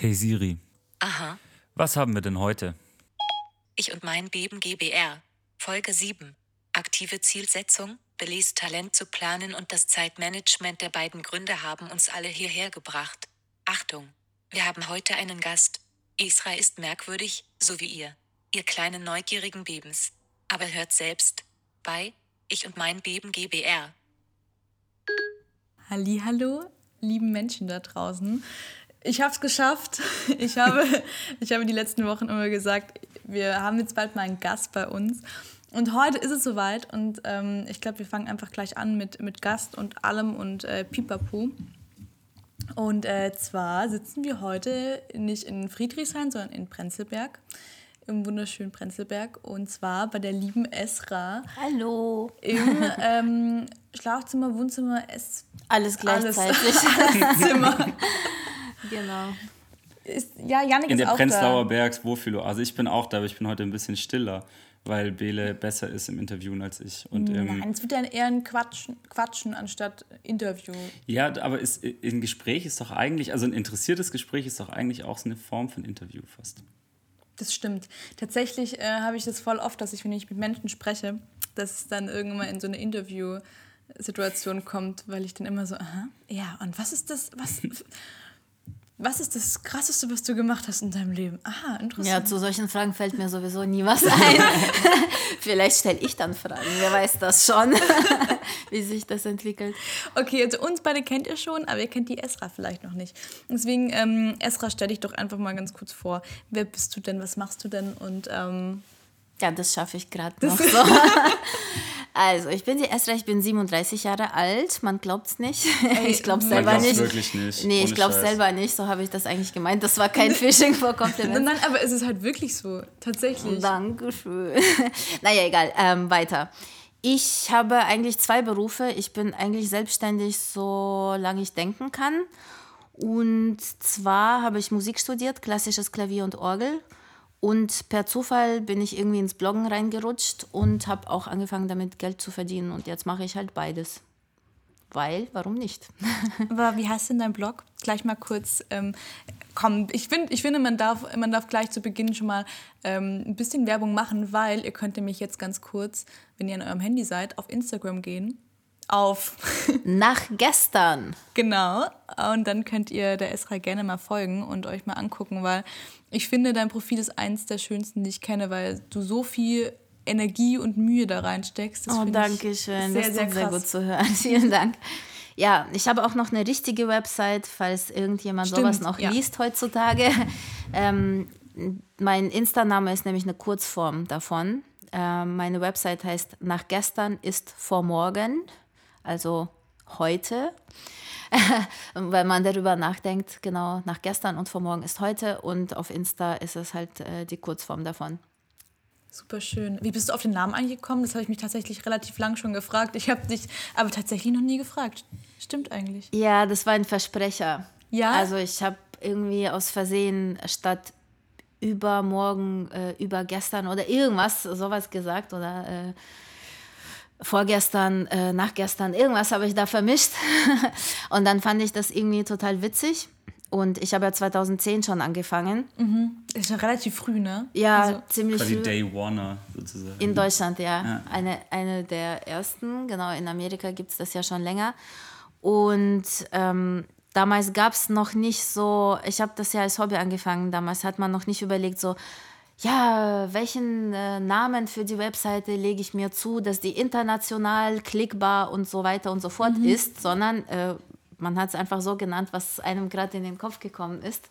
Hey Siri, Aha. was haben wir denn heute? Ich und mein Beben GBR. Folge 7. Aktive Zielsetzung, Belize Talent zu planen und das Zeitmanagement der beiden Gründe haben uns alle hierher gebracht. Achtung! Wir haben heute einen Gast. Isra ist merkwürdig, so wie ihr. Ihr kleinen neugierigen Bebens. Aber hört selbst. Bei Ich und mein Beben GBR. Hallo, lieben Menschen da draußen. Ich habe es geschafft. Ich habe, ich habe die letzten Wochen immer gesagt, wir haben jetzt bald mal einen Gast bei uns. Und heute ist es soweit und ähm, ich glaube, wir fangen einfach gleich an mit, mit Gast und allem und äh, Pipapo. Und äh, zwar sitzen wir heute nicht in Friedrichshain, sondern in Prenzlberg, im wunderschönen Prenzlberg. Und zwar bei der lieben Esra Hallo. im ähm, Schlafzimmer, Wohnzimmer, Ess Alles gleichzeitig. Alles Zimmer. genau. Ist, ja, Janik In ist der auch Prenzlauer da. Bergs Wohlfühloase. Ich bin auch da, aber ich bin heute ein bisschen stiller, weil Bele besser ist im Interviewen als ich. Und, ähm, Nein, es wird ja eher ein Quatschen, Quatschen anstatt Interview. ja, aber ist, ein Gespräch ist doch eigentlich, also ein interessiertes Gespräch ist doch eigentlich auch so eine Form von Interview fast. Das stimmt. Tatsächlich äh, habe ich das voll oft, dass ich, wenn ich mit Menschen spreche, dass es dann irgendwann in so eine Interview-Situation kommt, weil ich dann immer so, aha, ja, und was ist das, was, was ist das Krasseste, was du gemacht hast in deinem Leben? Aha, Ja, interessant. zu solchen Fragen fällt mir sowieso nie was ein. Vielleicht stelle ich dann Fragen, wer weiß das schon, wie sich das entwickelt. Okay, also uns beide kennt ihr schon, aber ihr kennt die Esra vielleicht noch nicht. Deswegen, ähm, Esra, stell dich doch einfach mal ganz kurz vor. Wer bist du denn? Was machst du denn? Und ähm, Ja, das schaffe ich gerade noch so. Also, ich bin die Esra, ich bin 37 Jahre alt. Man glaubt es nicht. ich glaube man selber glaubt's nicht. wirklich nicht, Nee, ich ohne glaube Scheiß. selber nicht. So habe ich das eigentlich gemeint. Das war kein Phishing for nein, Compliments. nein, aber es ist halt wirklich so. Tatsächlich. Dankeschön. naja, egal. Ähm, weiter. Ich habe eigentlich zwei Berufe. Ich bin eigentlich selbstständig, solange ich denken kann. Und zwar habe ich Musik studiert, klassisches Klavier und Orgel. Und per Zufall bin ich irgendwie ins Bloggen reingerutscht und habe auch angefangen, damit Geld zu verdienen. Und jetzt mache ich halt beides. Weil, warum nicht? Aber wie heißt denn dein Blog? Gleich mal kurz. Ähm, komm, ich, find, ich finde, man darf, man darf gleich zu Beginn schon mal ähm, ein bisschen Werbung machen, weil ihr könnt nämlich jetzt ganz kurz, wenn ihr an eurem Handy seid, auf Instagram gehen. Auf, Nach gestern. genau. Und dann könnt ihr der Esra gerne mal folgen und euch mal angucken, weil ich finde, dein Profil ist eins der schönsten, die ich kenne, weil du so viel Energie und Mühe da reinsteckst. Das Oh, danke schön. Sehr, das sehr sehr gut zu hören. Vielen Dank. Ja, ich habe auch noch eine richtige Website, falls irgendjemand Stimmt, sowas noch ja. liest heutzutage. Ähm, mein Insta-Name ist nämlich eine Kurzform davon. Ähm, meine Website heißt Nach gestern ist vor morgen, also heute. Wenn man darüber nachdenkt, genau, nach gestern und vor morgen ist heute und auf Insta ist es halt äh, die Kurzform davon. Super schön. Wie bist du auf den Namen eigentlich gekommen? Das habe ich mich tatsächlich relativ lang schon gefragt. Ich habe dich aber tatsächlich noch nie gefragt. Stimmt eigentlich. Ja, das war ein Versprecher. Ja? Also ich habe irgendwie aus Versehen statt übermorgen, äh, übergestern oder irgendwas, sowas gesagt oder äh, vorgestern, äh, nachgestern, irgendwas habe ich da vermischt. Und dann fand ich das irgendwie total witzig. Und ich habe ja 2010 schon angefangen. Das ist ja relativ früh, ne? Ja, Also, ziemlich Quasi früh. Day Warner sozusagen. In Deutschland, ja. Ja. Eine, eine der ersten. Genau, in Amerika gibt es das ja schon länger. Und ähm, damals gab es noch nicht so, ich habe das ja als Hobby angefangen, damals hat man noch nicht überlegt, so, ja, welchen äh, Namen für die Webseite lege ich mir zu, dass die international klickbar und so weiter und so fort ist, sondern äh, man hat es einfach so genannt, was einem gerade in den Kopf gekommen ist.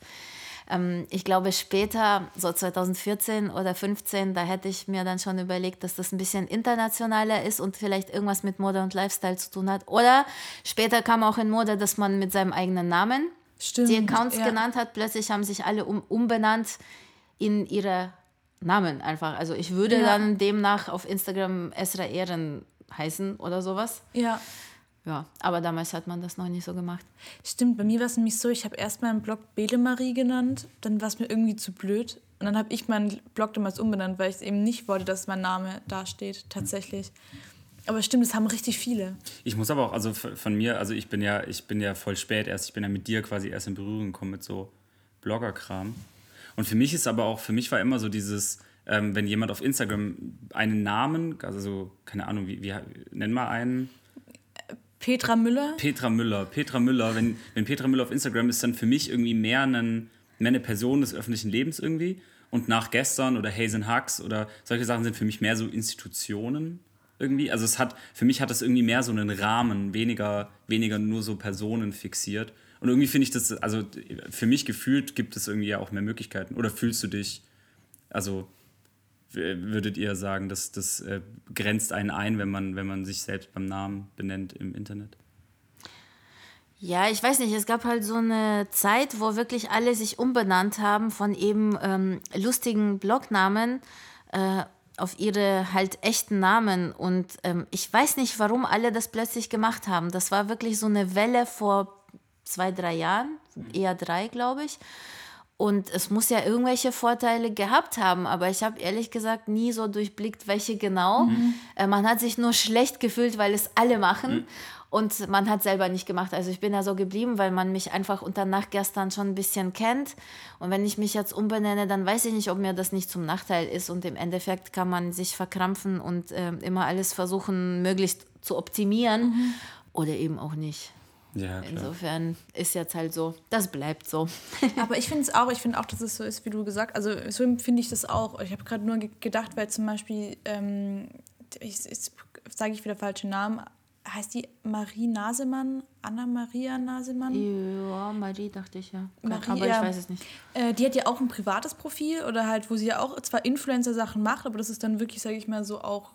Ähm, ich glaube, später, so 2014 oder 15, da hätte ich mir dann schon überlegt, dass das ein bisschen internationaler ist und vielleicht irgendwas mit Mode und Lifestyle zu tun hat. Oder später kam auch in Mode, dass man mit seinem eigenen Namen Stimmt, die Accounts ja. genannt hat. Plötzlich haben sich alle um, umbenannt in ihre Namen einfach. Also ich würde Ja. dann demnach auf Instagram Esra Ehren heißen oder sowas. ja. Ja, aber damals hat man das noch nicht so gemacht. Stimmt, bei mir war es nämlich so, ich habe erst meinen Blog Belemarie genannt, dann war es mir irgendwie zu blöd. Und dann habe ich meinen Blog damals umbenannt, weil ich es eben nicht wollte, dass mein Name da steht, tatsächlich. Aber stimmt, es haben richtig viele. Ich muss aber auch, also von mir, also ich bin ja, ich bin ja voll spät erst, ich bin ja mit dir quasi erst in Berührung gekommen mit so Bloggerkram. Und für mich ist aber auch, für mich war immer so dieses, ähm, wenn jemand auf Instagram einen Namen, also so, keine Ahnung, wie, wie nenn mal einen. Petra Müller? Petra Müller. Petra Müller, wenn, wenn Petra Müller auf Instagram ist, dann für mich irgendwie mehr, einen, mehr eine Person des öffentlichen Lebens irgendwie. Und nach gestern oder Hazen Hux oder solche Sachen sind für mich mehr so Institutionen irgendwie. Also es hat, für mich hat es irgendwie mehr so einen Rahmen, weniger, weniger nur so Personen fixiert. Und irgendwie finde ich das, also für mich gefühlt gibt es irgendwie ja auch mehr Möglichkeiten. Oder fühlst du dich, also würdet ihr sagen, dass das äh, grenzt einen ein, wenn man, wenn man sich selbst beim Namen benennt im Internet? Ja, ich weiß nicht, es gab halt so eine Zeit, wo wirklich alle sich umbenannt haben von eben ähm, lustigen Blognamen äh, auf ihre halt echten Namen. Und ähm, ich weiß nicht, warum alle das plötzlich gemacht haben. Das war wirklich so eine Welle vor zwei, drei Jahren, eher drei, glaube ich. Und es muss ja irgendwelche Vorteile gehabt haben, aber ich habe ehrlich gesagt nie so durchblickt, welche genau. Mhm. Äh, man hat sich nur schlecht gefühlt, weil es alle machen. Mhm. Und man hat selber nicht gemacht. Also ich bin da so geblieben, weil man mich einfach unter Nacht gestern schon ein bisschen kennt. Und wenn ich mich jetzt umbenenne, dann weiß ich nicht, ob mir das nicht zum Nachteil ist. Und im Endeffekt kann man sich verkrampfen und äh, immer alles versuchen, möglichst zu optimieren. Mhm. Oder eben auch nicht. Ja, Insofern ist jetzt halt so, das bleibt so. Aber ich finde es auch, ich finde auch, dass es so ist, wie du gesagt hast. Also so finde ich das auch. Ich habe gerade nur gedacht, weil zum Beispiel, ähm, ich, ich sage ich wieder falsche Namen, heißt die Marie Nasemann, Anna-Maria Nasemann? Ja, Marie dachte ich ja. Marie, aber ich weiß es nicht. Äh, die hat ja auch ein privates Profil oder halt, wo sie ja auch zwar Influencer-Sachen macht, aber das ist dann wirklich, sage ich mal, so auch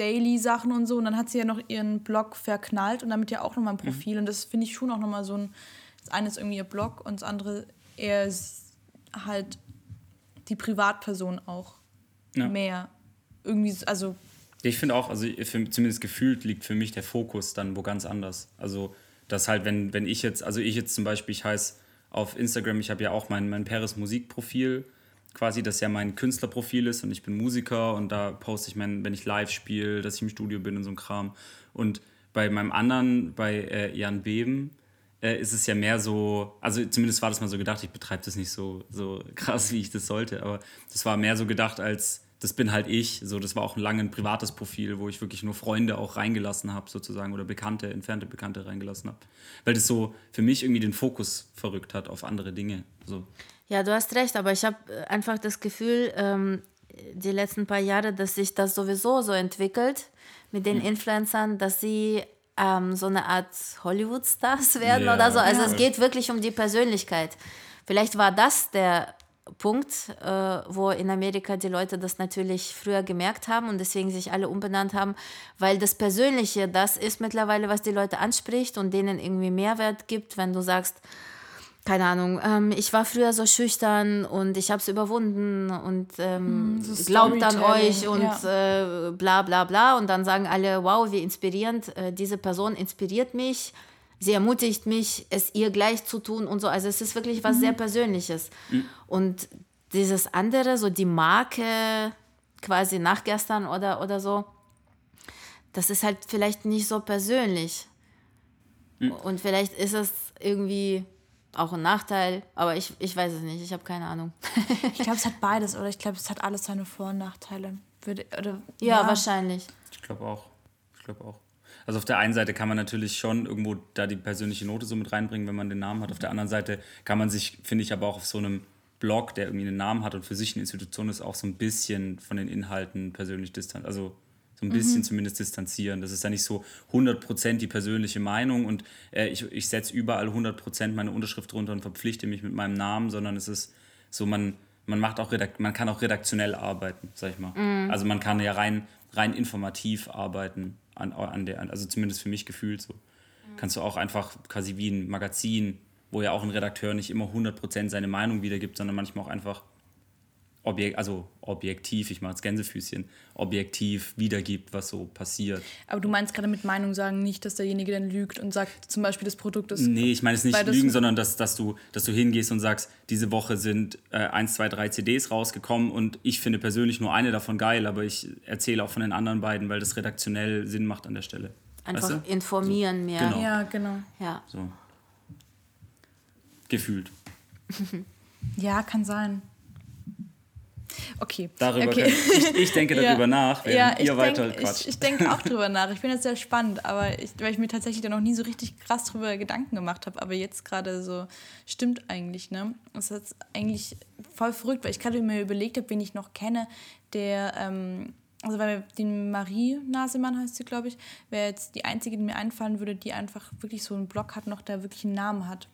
Daily-Sachen und so. Und dann hat sie ja noch ihren Blog verknallt und damit ja auch nochmal ein mhm. Profil. Mhm. Und das finde ich schon auch nochmal so ein. Das eine ist irgendwie ihr Blog und das andere eher halt die Privatperson auch ja. mehr. Irgendwie, also. Ich finde auch, also für, zumindest gefühlt liegt für mich der Fokus dann wo ganz anders. Also, dass halt, wenn, wenn ich jetzt, also ich jetzt zum Beispiel, ich heiße auf Instagram, ich habe ja auch mein, mein Paris Musikprofil quasi, das ja mein Künstlerprofil ist und ich bin Musiker und da poste ich, mein, wenn ich live spiele, dass ich im Studio bin und so ein Kram. Und bei meinem anderen, bei äh, Jan Beben, äh, ist es ja mehr so, also zumindest war das mal so gedacht, ich betreibe das nicht so, so krass, wie ich das sollte, aber das war mehr so gedacht als, das bin halt ich. So, das war auch ein lange ein privates Profil, wo ich wirklich nur Freunde auch reingelassen habe, sozusagen, oder Bekannte, entfernte Bekannte reingelassen habe. Weil das so für mich irgendwie den Fokus verrückt hat auf andere Dinge. So. Ja, du hast recht, aber ich habe äh, einfach das Gefühl, ähm, die letzten paar Jahre, dass sich das sowieso so entwickelt mit den Influencern, dass sie ähm, so eine Art Hollywood-Stars werden ja, oder so. Also ja. es geht wirklich um die Persönlichkeit. Vielleicht war das der Punkt, äh, wo in Amerika die Leute das natürlich früher gemerkt haben und deswegen sich alle umbenannt haben, weil das Persönliche, das ist mittlerweile, was die Leute anspricht und denen irgendwie Mehrwert gibt, wenn du sagst, keine Ahnung, ähm, ich war früher so schüchtern und ich habe es überwunden und ähm, so glaubt an euch und ja. äh, bla bla bla. Und dann sagen alle, wow, wie inspirierend, äh, diese Person inspiriert mich, sie ermutigt mich, es ihr gleich zu tun und so. Also es ist wirklich was mhm. sehr Persönliches. Mhm. Und dieses andere, so die Marke quasi nach gestern oder, oder so, das ist halt vielleicht nicht so persönlich. Mhm. Und vielleicht ist es irgendwie auch ein Nachteil, aber ich, ich weiß es nicht, ich habe keine Ahnung. ich glaube, es hat beides, oder? Ich glaube, es hat alles seine Vor- und Nachteile. Würde, oder, ja, ja, wahrscheinlich. Ich glaube auch. Ich glaube auch. Also auf der einen Seite kann man natürlich schon irgendwo da die persönliche Note so mit reinbringen, wenn man den Namen hat. Auf der anderen Seite kann man sich, finde ich, aber auch auf so einem Blog, der irgendwie einen Namen hat und für sich eine Institution ist, auch so ein bisschen von den Inhalten persönlich distant. Also so ein bisschen mhm. zumindest distanzieren. Das ist ja nicht so 100% die persönliche Meinung und äh, ich, ich setze überall 100% meine Unterschrift drunter und verpflichte mich mit meinem Namen, sondern es ist so, man, man, macht auch man kann auch redaktionell arbeiten, sag ich mal. Mhm. Also man kann ja rein, rein informativ arbeiten, an, an der, also zumindest für mich gefühlt so. Mhm. Kannst du auch einfach quasi wie ein Magazin, wo ja auch ein Redakteur nicht immer 100% seine Meinung wiedergibt, sondern manchmal auch einfach objek also objektiv, ich mache jetzt Gänsefüßchen, objektiv wiedergibt, was so passiert. Aber du meinst gerade mit Meinung sagen nicht, dass derjenige dann lügt und sagt zum Beispiel, das Produkt ist. Nee, ich meine es nicht lügen, sondern dass, dass, du, dass du hingehst und sagst, diese Woche sind äh, 1, 2, 3 CDs rausgekommen und ich finde persönlich nur eine davon geil, aber ich erzähle auch von den anderen beiden, weil das redaktionell Sinn macht an der Stelle. Einfach weißt du? informieren so. mehr. Genau. Ja, genau. Ja. So. Gefühlt. Ja, kann sein. Okay. Darüber okay. Können, ich, ich denke darüber nach, während ich ihr weiter denk, quatscht. Ich, ich denke auch drüber nach. Ich finde das sehr spannend, aber ich, weil ich mir tatsächlich da noch nie so richtig krass drüber Gedanken gemacht habe. Aber jetzt gerade so stimmt eigentlich, ne? Das ist eigentlich voll verrückt, weil ich gerade mir überlegt habe, wen ich noch kenne, der, ähm, also weil die Marie Nasemann heißt sie, glaube ich, wäre jetzt die einzige, die mir einfallen würde, die einfach wirklich so einen Blog hat, noch der wirklich einen Namen hat.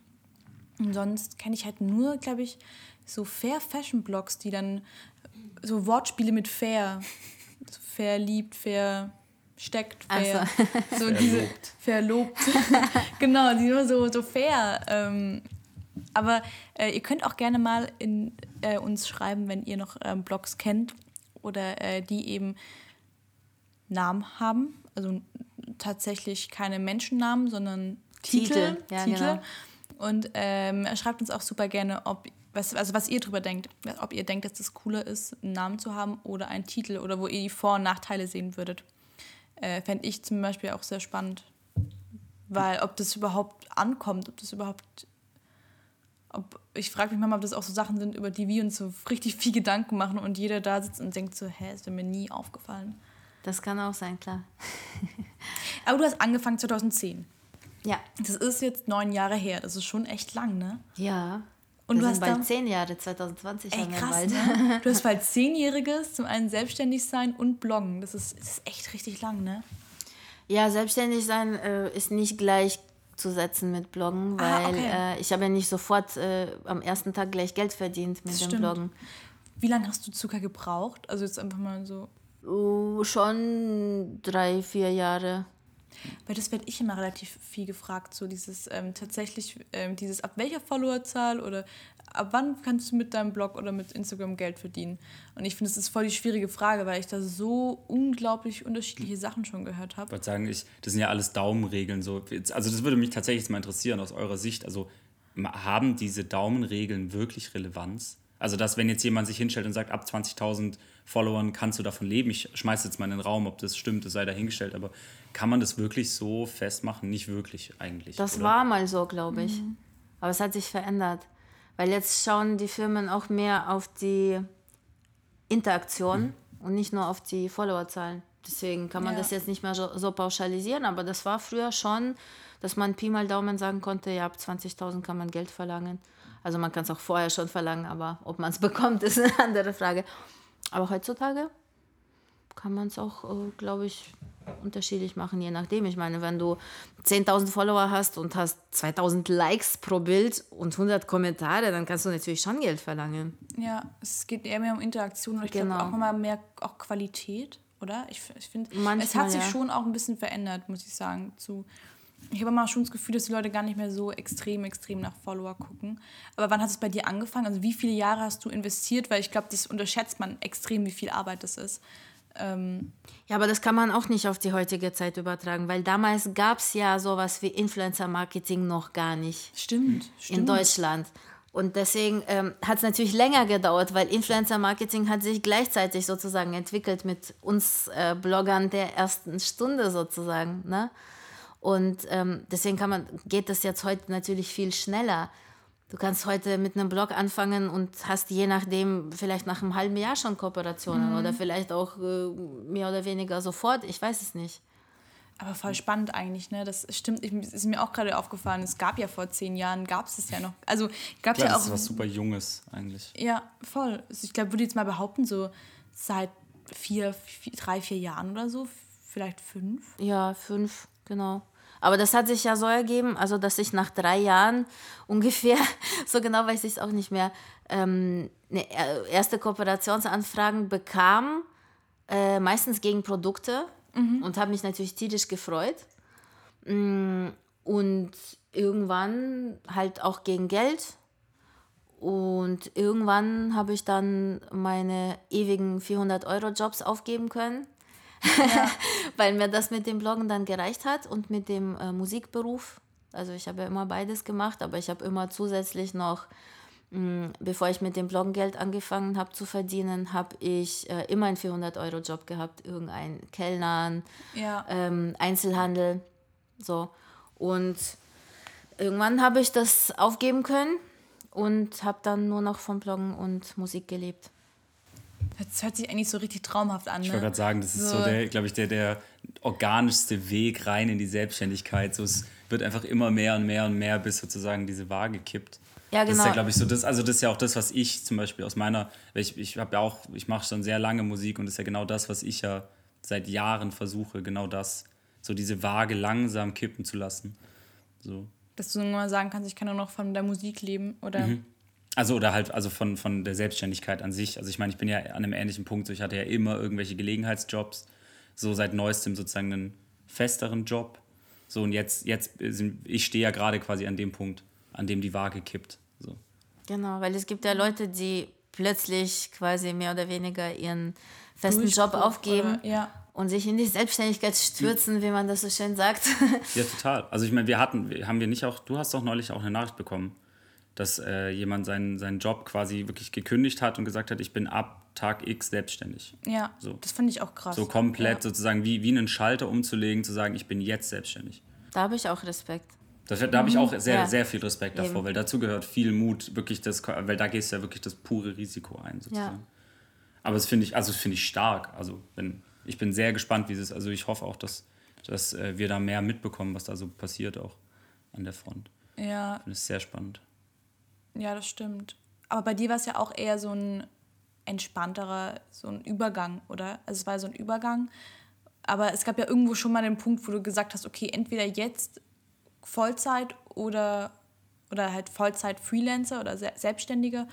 Und sonst kenne ich halt nur, glaube ich, so Fair Fashion Blogs, die dann so Wortspiele mit fair, so verliebt, fair steckt, fair, so diese verlobt, genau, die nur so so fair. Ähm, aber äh, ihr könnt auch gerne mal in äh, uns schreiben, wenn ihr noch ähm, Blogs kennt oder äh, die eben Namen haben, also tatsächlich keine Menschennamen, sondern Titel, Titel, ja, Titel. genau. Und ähm, schreibt uns auch super gerne, ob was, also was ihr drüber denkt, ob ihr denkt, dass das cooler ist, einen Namen zu haben oder einen Titel oder wo ihr die Vor- und Nachteile sehen würdet. Äh, Fände ich zum Beispiel auch sehr spannend. Weil ob das überhaupt ankommt, ob das überhaupt. Ob, ich frage mich manchmal, ob das auch so Sachen sind, über die wir uns so richtig viel Gedanken machen und jeder da sitzt und denkt so, hä, ist mir nie aufgefallen. Das kann auch sein, klar. Aber du hast angefangen 2010. Ja. Das ist jetzt neun Jahre her. Das ist schon echt lang, ne? Ja. Und Und du hast bald zehn Jahre, 2020 Ey, haben wir krass, bald. ne? Du hast bald Zehnjähriges, zum einen selbstständig sein und bloggen. Das ist, das ist echt richtig lang, ne? Ja, selbstständig sein äh, ist nicht gleichzusetzen mit Bloggen, weil Ah, okay. äh, ich habe ja nicht sofort äh, am ersten Tag gleich Geld verdient mit Das dem stimmt. Bloggen. Wie lange hast du Zucker gebraucht? Also jetzt einfach mal so. Uh, schon drei, vier Jahre. Weil das werde ich immer relativ viel gefragt, so dieses ähm, tatsächlich, ähm, dieses ab welcher Followerzahl oder ab wann kannst du mit deinem Blog oder mit Instagram Geld verdienen? Und ich finde, das ist voll die schwierige Frage, weil ich da so unglaublich unterschiedliche Sachen schon gehört Ich habe. würde sagen, ich, das sind ja alles Daumenregeln. So. Also das würde mich tatsächlich mal interessieren aus eurer Sicht. Also haben diese Daumenregeln wirklich Relevanz? Also dass wenn jetzt jemand sich hinstellt und sagt, ab 20.000 Followern kannst du davon leben. Ich schmeiße jetzt mal in den Raum, ob das stimmt, das sei dahingestellt. Aber kann man das wirklich so festmachen? Nicht wirklich eigentlich. Das oder? war mal so, glaube ich. Aber es hat sich verändert. Weil jetzt schauen die Firmen auch mehr auf die Interaktion und nicht nur auf die Followerzahlen. Deswegen kann man Ja. das jetzt nicht mehr so, so pauschalisieren, aber das war früher schon, dass man Pi mal Daumen sagen konnte, ja, ab 20.000 kann man Geld verlangen. Also man kann es auch vorher schon verlangen, aber ob man es bekommt, ist eine andere Frage. Aber heutzutage kann man es auch, äh, glaube ich, unterschiedlich machen, je nachdem. Ich meine, wenn du 10.000 Follower hast und hast 2.000 Likes pro Bild und 100 Kommentare, dann kannst du natürlich schon Geld verlangen. Ja, es geht eher mehr um Interaktion und ich Genau. glaube auch immer mehr auch Qualität, oder? Ich, ich finde, es hat sich ja. schon auch ein bisschen verändert, muss ich sagen. Zu, ich habe immer schon das Gefühl, dass die Leute gar nicht mehr so extrem, extrem nach Follower gucken. Aber wann hat es bei dir angefangen? Also wie viele Jahre hast du investiert? Weil ich glaube, das unterschätzt man extrem, wie viel Arbeit das ist. Ähm, Ja, aber das kann man auch nicht auf die heutige Zeit übertragen, weil damals gab es ja sowas wie Influencer-Marketing noch gar nicht. stimmt, stimmt. in Deutschland. Und deswegen ähm, hat es natürlich länger gedauert, weil Influencer-Marketing hat sich gleichzeitig sozusagen entwickelt mit uns äh, Bloggern der ersten Stunde sozusagen. Ne? Und ähm, deswegen kann man, geht das jetzt heute natürlich viel schneller. Du kannst heute mit einem Blog anfangen und hast je nachdem vielleicht nach einem halben Jahr schon Kooperationen oder vielleicht auch äh, mehr oder weniger sofort. Ich weiß es nicht. Aber voll spannend eigentlich, ne? Das stimmt, ich, es ist mir auch gerade aufgefallen, es gab ja vor zehn Jahren, gab es es ja noch. Also gab es ja das auch. ist was super Junges eigentlich. Ja, voll. Also ich glaube, würde jetzt mal behaupten, so seit vier, vier, drei, vier Jahren oder so, vielleicht fünf. Ja, fünf, genau. Aber das hat sich ja so ergeben, also dass ich nach drei Jahren ungefähr, so genau weiß ich es auch nicht mehr, ähm, eine er- erste Kooperationsanfragen bekam, äh, meistens gegen Produkte und habe mich natürlich tierisch gefreut. Mm, Und irgendwann halt auch gegen Geld. Und irgendwann habe ich dann meine ewigen 400-Euro-Jobs aufgeben können weil mir das mit dem Bloggen dann gereicht hat und mit dem äh, Musikberuf. Also ich habe ja immer beides gemacht, aber ich habe immer zusätzlich noch, mh, bevor ich mit dem Bloggen Geld angefangen habe zu verdienen, habe ich äh, immer einen 400-Euro-Job gehabt, irgendein Kellnern, Ja. ähm, Einzelhandel, so. Und irgendwann habe ich das aufgeben können und habe dann nur noch von Bloggen und Musik gelebt. Das hört sich eigentlich so richtig traumhaft an. Ich Ne? wollte gerade sagen, das ist so, So. der, glaube ich, der, der organischste Weg rein in die Selbstständigkeit. So, es wird einfach immer mehr und mehr und mehr, bis sozusagen diese Waage kippt. Ja, Das ist genau. ja, glaube ich, so das, also das ist ja auch das, was ich zum Beispiel aus meiner, ich, ich habe ja auch, ich mache schon sehr lange Musik und das ist ja genau das, was ich ja seit Jahren versuche, genau das, so diese Waage langsam kippen zu lassen. So. Dass du nur mal sagen kannst, ich kann nur noch von der Musik leben. Oder Also oder halt also von, von der Selbstständigkeit an sich. Also ich meine, ich bin ja an einem ähnlichen Punkt. So, ich hatte ja immer irgendwelche Gelegenheitsjobs, so seit neuestem sozusagen einen festeren Job. So und jetzt, jetzt sind, ich stehe ja gerade quasi an dem Punkt, an dem die Waage kippt. So. Genau, weil es gibt ja Leute, die plötzlich quasi mehr oder weniger ihren festen Job Durchbruch aufgeben oder- ja. und sich in die Selbstständigkeit stürzen, wie man das so schön sagt. Ja, total. Also ich meine, wir hatten, wir- haben wir nicht auch, du hast doch neulich auch eine Nachricht bekommen, dass äh, jemand seinen, seinen Job quasi wirklich gekündigt hat und gesagt hat, ich bin ab Tag X selbstständig. Ja, So. das fand ich auch krass. So komplett Ja. sozusagen wie, wie einen Schalter umzulegen, zu sagen, ich bin jetzt selbstständig. da habe ich auch Respekt. Das, da habe ich auch sehr, Ja. sehr viel Respekt davor, Eben. weil dazu gehört viel Mut, wirklich das, weil da gehst du ja wirklich das pure Risiko ein, sozusagen. Aber das finde ich, also finde ich stark. Also wenn, ich bin sehr gespannt, wie es, also ich hoffe auch, dass, dass äh, wir da mehr mitbekommen, was da so passiert auch an der Front. Ja, Ich finde es sehr spannend. Ja, das stimmt. Aber bei dir war es ja auch eher so ein entspannterer, so ein Übergang, oder? Also es war so ein Übergang. Aber es gab ja irgendwo schon mal den Punkt, wo du gesagt hast, okay, entweder jetzt Vollzeit oder, oder halt Vollzeit-Freelancer oder Se- Selbstständiger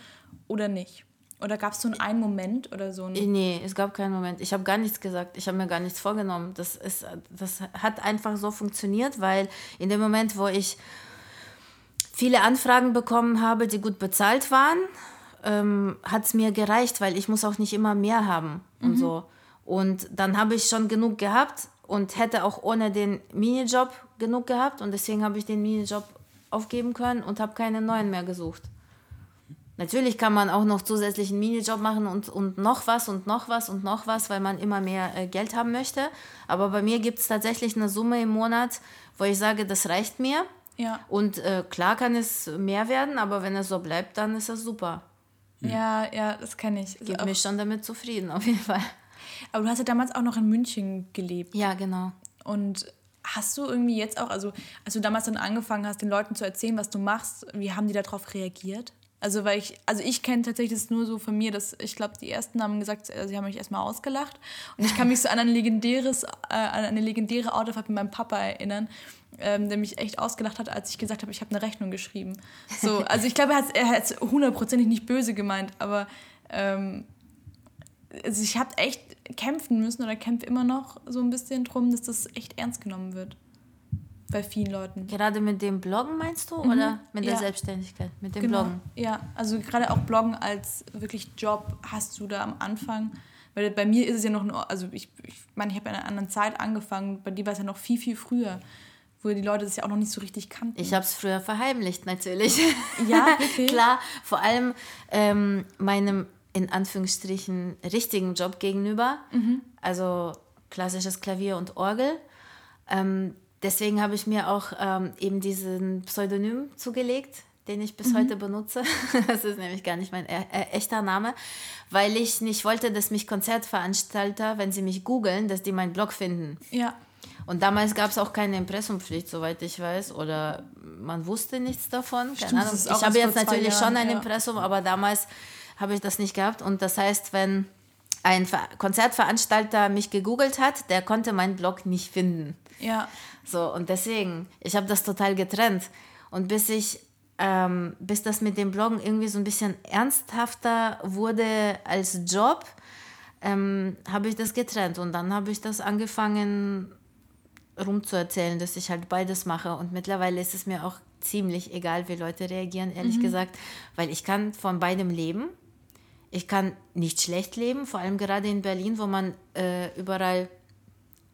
oder nicht. Oder gab es so einen, einen Moment oder so ein... Nee, es gab keinen Moment. Ich habe gar nichts gesagt. Ich habe mir gar nichts vorgenommen. Das, ist, das hat einfach so funktioniert, weil in dem Moment, wo ich viele Anfragen bekommen habe, die gut bezahlt waren, ähm, hat es mir gereicht, weil ich muss auch nicht immer mehr haben und so. Und dann habe ich schon genug gehabt und hätte auch ohne den Minijob genug gehabt und deswegen habe ich den Minijob aufgeben können und habe keinen neuen mehr gesucht. Natürlich kann man auch noch zusätzlich einen Minijob machen und, und noch was und noch was und noch was, weil man immer mehr äh, Geld haben möchte. Aber bei mir gibt es tatsächlich eine Summe im Monat, wo ich sage, das reicht mir. Ja. Und äh, klar kann es mehr werden, aber wenn es so bleibt, dann ist das super. Ja, ja, das kenne ich. Gib Auch- mich schon damit zufrieden, auf jeden Fall. Aber du hast ja damals auch noch in München gelebt. Ja, genau. Und hast du irgendwie jetzt auch, also als du damals dann angefangen hast, den Leuten zu erzählen, was du machst, wie haben die darauf reagiert? Also weil ich, also ich kenne tatsächlich das nur so von mir, dass ich glaube, die ersten haben gesagt, äh, sie haben mich erstmal ausgelacht. Und ich kann mich so an ein legendäres, äh, an eine legendäre Autofahrt mit meinem Papa erinnern, ähm, der mich echt ausgelacht hat, als ich gesagt habe, ich habe eine Rechnung geschrieben. So, also ich glaube, er hat es hundertprozentig nicht böse gemeint, aber ähm, also ich habe echt kämpfen müssen oder kämpfe immer noch so ein bisschen drum, dass das echt ernst genommen wird. Bei vielen Leuten. Gerade mit dem Bloggen meinst du oder mit der ja. Selbstständigkeit? Mit dem Genau. Bloggen. Ja, also gerade auch Bloggen als wirklich Job hast du da am Anfang. Weil bei mir ist es ja noch, ein, also ich, ich meine, ich habe in einer anderen Zeit angefangen, bei dir war es ja noch viel, viel früher, wo die Leute das ja auch noch nicht so richtig kannten. Ich habe es früher verheimlicht, natürlich. Ja, wirklich? Klar, vor allem ähm, meinem in Anführungsstrichen richtigen Job gegenüber. Mhm. Also klassisches Klavier und Orgel. Ähm, deswegen habe ich mir auch ähm, eben diesen Pseudonym zugelegt, den ich Mhm. bis heute benutze. Das ist nämlich gar nicht mein e echter Name, weil ich nicht wollte, dass mich Konzertveranstalter, wenn sie mich googeln, dass die meinen Blog finden. ja, Und damals gab es auch keine Impressumpflicht, soweit ich weiß, oder man wusste nichts davon. Keine Ahnung. Ich habe jetzt natürlich Jahren, schon ein ja. Impressum, aber damals habe ich das nicht gehabt. Und das heißt, wenn ein Ver Konzertveranstalter mich gegoogelt hat, der konnte meinen Blog nicht finden. ja, So, und deswegen, ich habe das total getrennt. Und bis ich, ähm, bis das mit dem Bloggen irgendwie so ein bisschen ernsthafter wurde als Job, ähm, habe ich das getrennt. Und dann habe ich das angefangen rumzuerzählen, dass ich halt beides mache. Und mittlerweile ist es mir auch ziemlich egal, wie Leute reagieren, ehrlich gesagt, weil ich kann von beidem leben. Ich kann nicht schlecht leben, vor allem gerade in Berlin, wo man äh, überall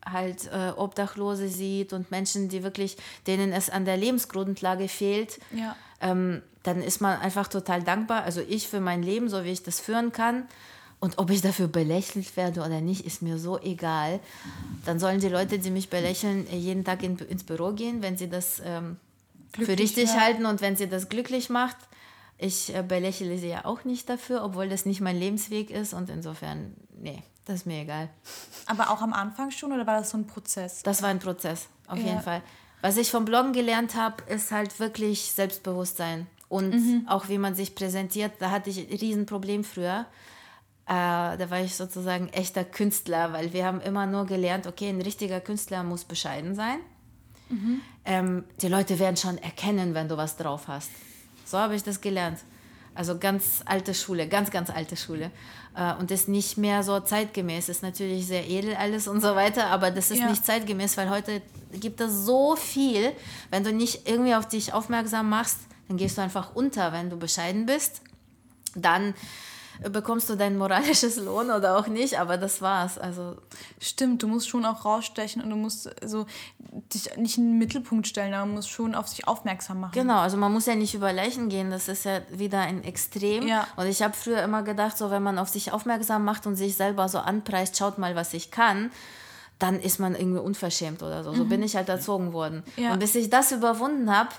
halt äh, Obdachlose sieht und Menschen, die wirklich, denen es an der Lebensgrundlage fehlt, ja. ähm, dann ist man einfach total dankbar. Also ich für mein Leben, so wie ich das führen kann. Und ob ich dafür belächelt werde oder nicht, ist mir so egal. Dann sollen die Leute, die mich belächeln, jeden Tag in, ins Büro gehen, wenn sie das ähm, für richtig ja. halten und wenn sie das glücklich macht. Ich äh, belächle sie ja auch nicht dafür, obwohl das nicht mein Lebensweg ist und insofern, nee, das ist mir egal. Aber auch am Anfang schon oder war das so ein Prozess? Das war ein Prozess, auf Ja. jeden Fall. Was ich vom Bloggen gelernt habe, ist halt wirklich Selbstbewusstsein und Mhm. auch wie man sich präsentiert. Da hatte ich ein Riesenproblem früher. Äh, da war ich sozusagen echter Künstler, weil wir haben immer nur gelernt, okay, ein richtiger Künstler muss bescheiden sein. Mhm. Ähm, die Leute werden schon erkennen, wenn du was drauf hast. So habe ich das gelernt. Also ganz alte Schule, ganz, ganz alte Schule. Äh, und ist nicht mehr so zeitgemäß. Ist natürlich sehr edel alles und so weiter, aber das ist Ja. nicht zeitgemäß, weil heute gibt es so viel. Wenn du nicht irgendwie auf dich aufmerksam machst, dann gehst du einfach unter. Wenn du bescheiden bist, dann bekommst du dein moralisches Lohn oder auch nicht, aber das war's. Also Stimmt, du musst schon auch rausstechen und du musst so dich nicht in den Mittelpunkt stellen, aber du musst schon auf sich aufmerksam machen. Genau, also man muss ja nicht über Leichen gehen, das ist ja wieder ein Extrem. Ja. Und ich habe früher immer gedacht, so wenn man auf sich aufmerksam macht und sich selber so anpreist, schaut mal, was ich kann, dann ist man irgendwie unverschämt oder so. So bin ich halt erzogen worden. Mhm. Ja. Und bis ich das überwunden habe,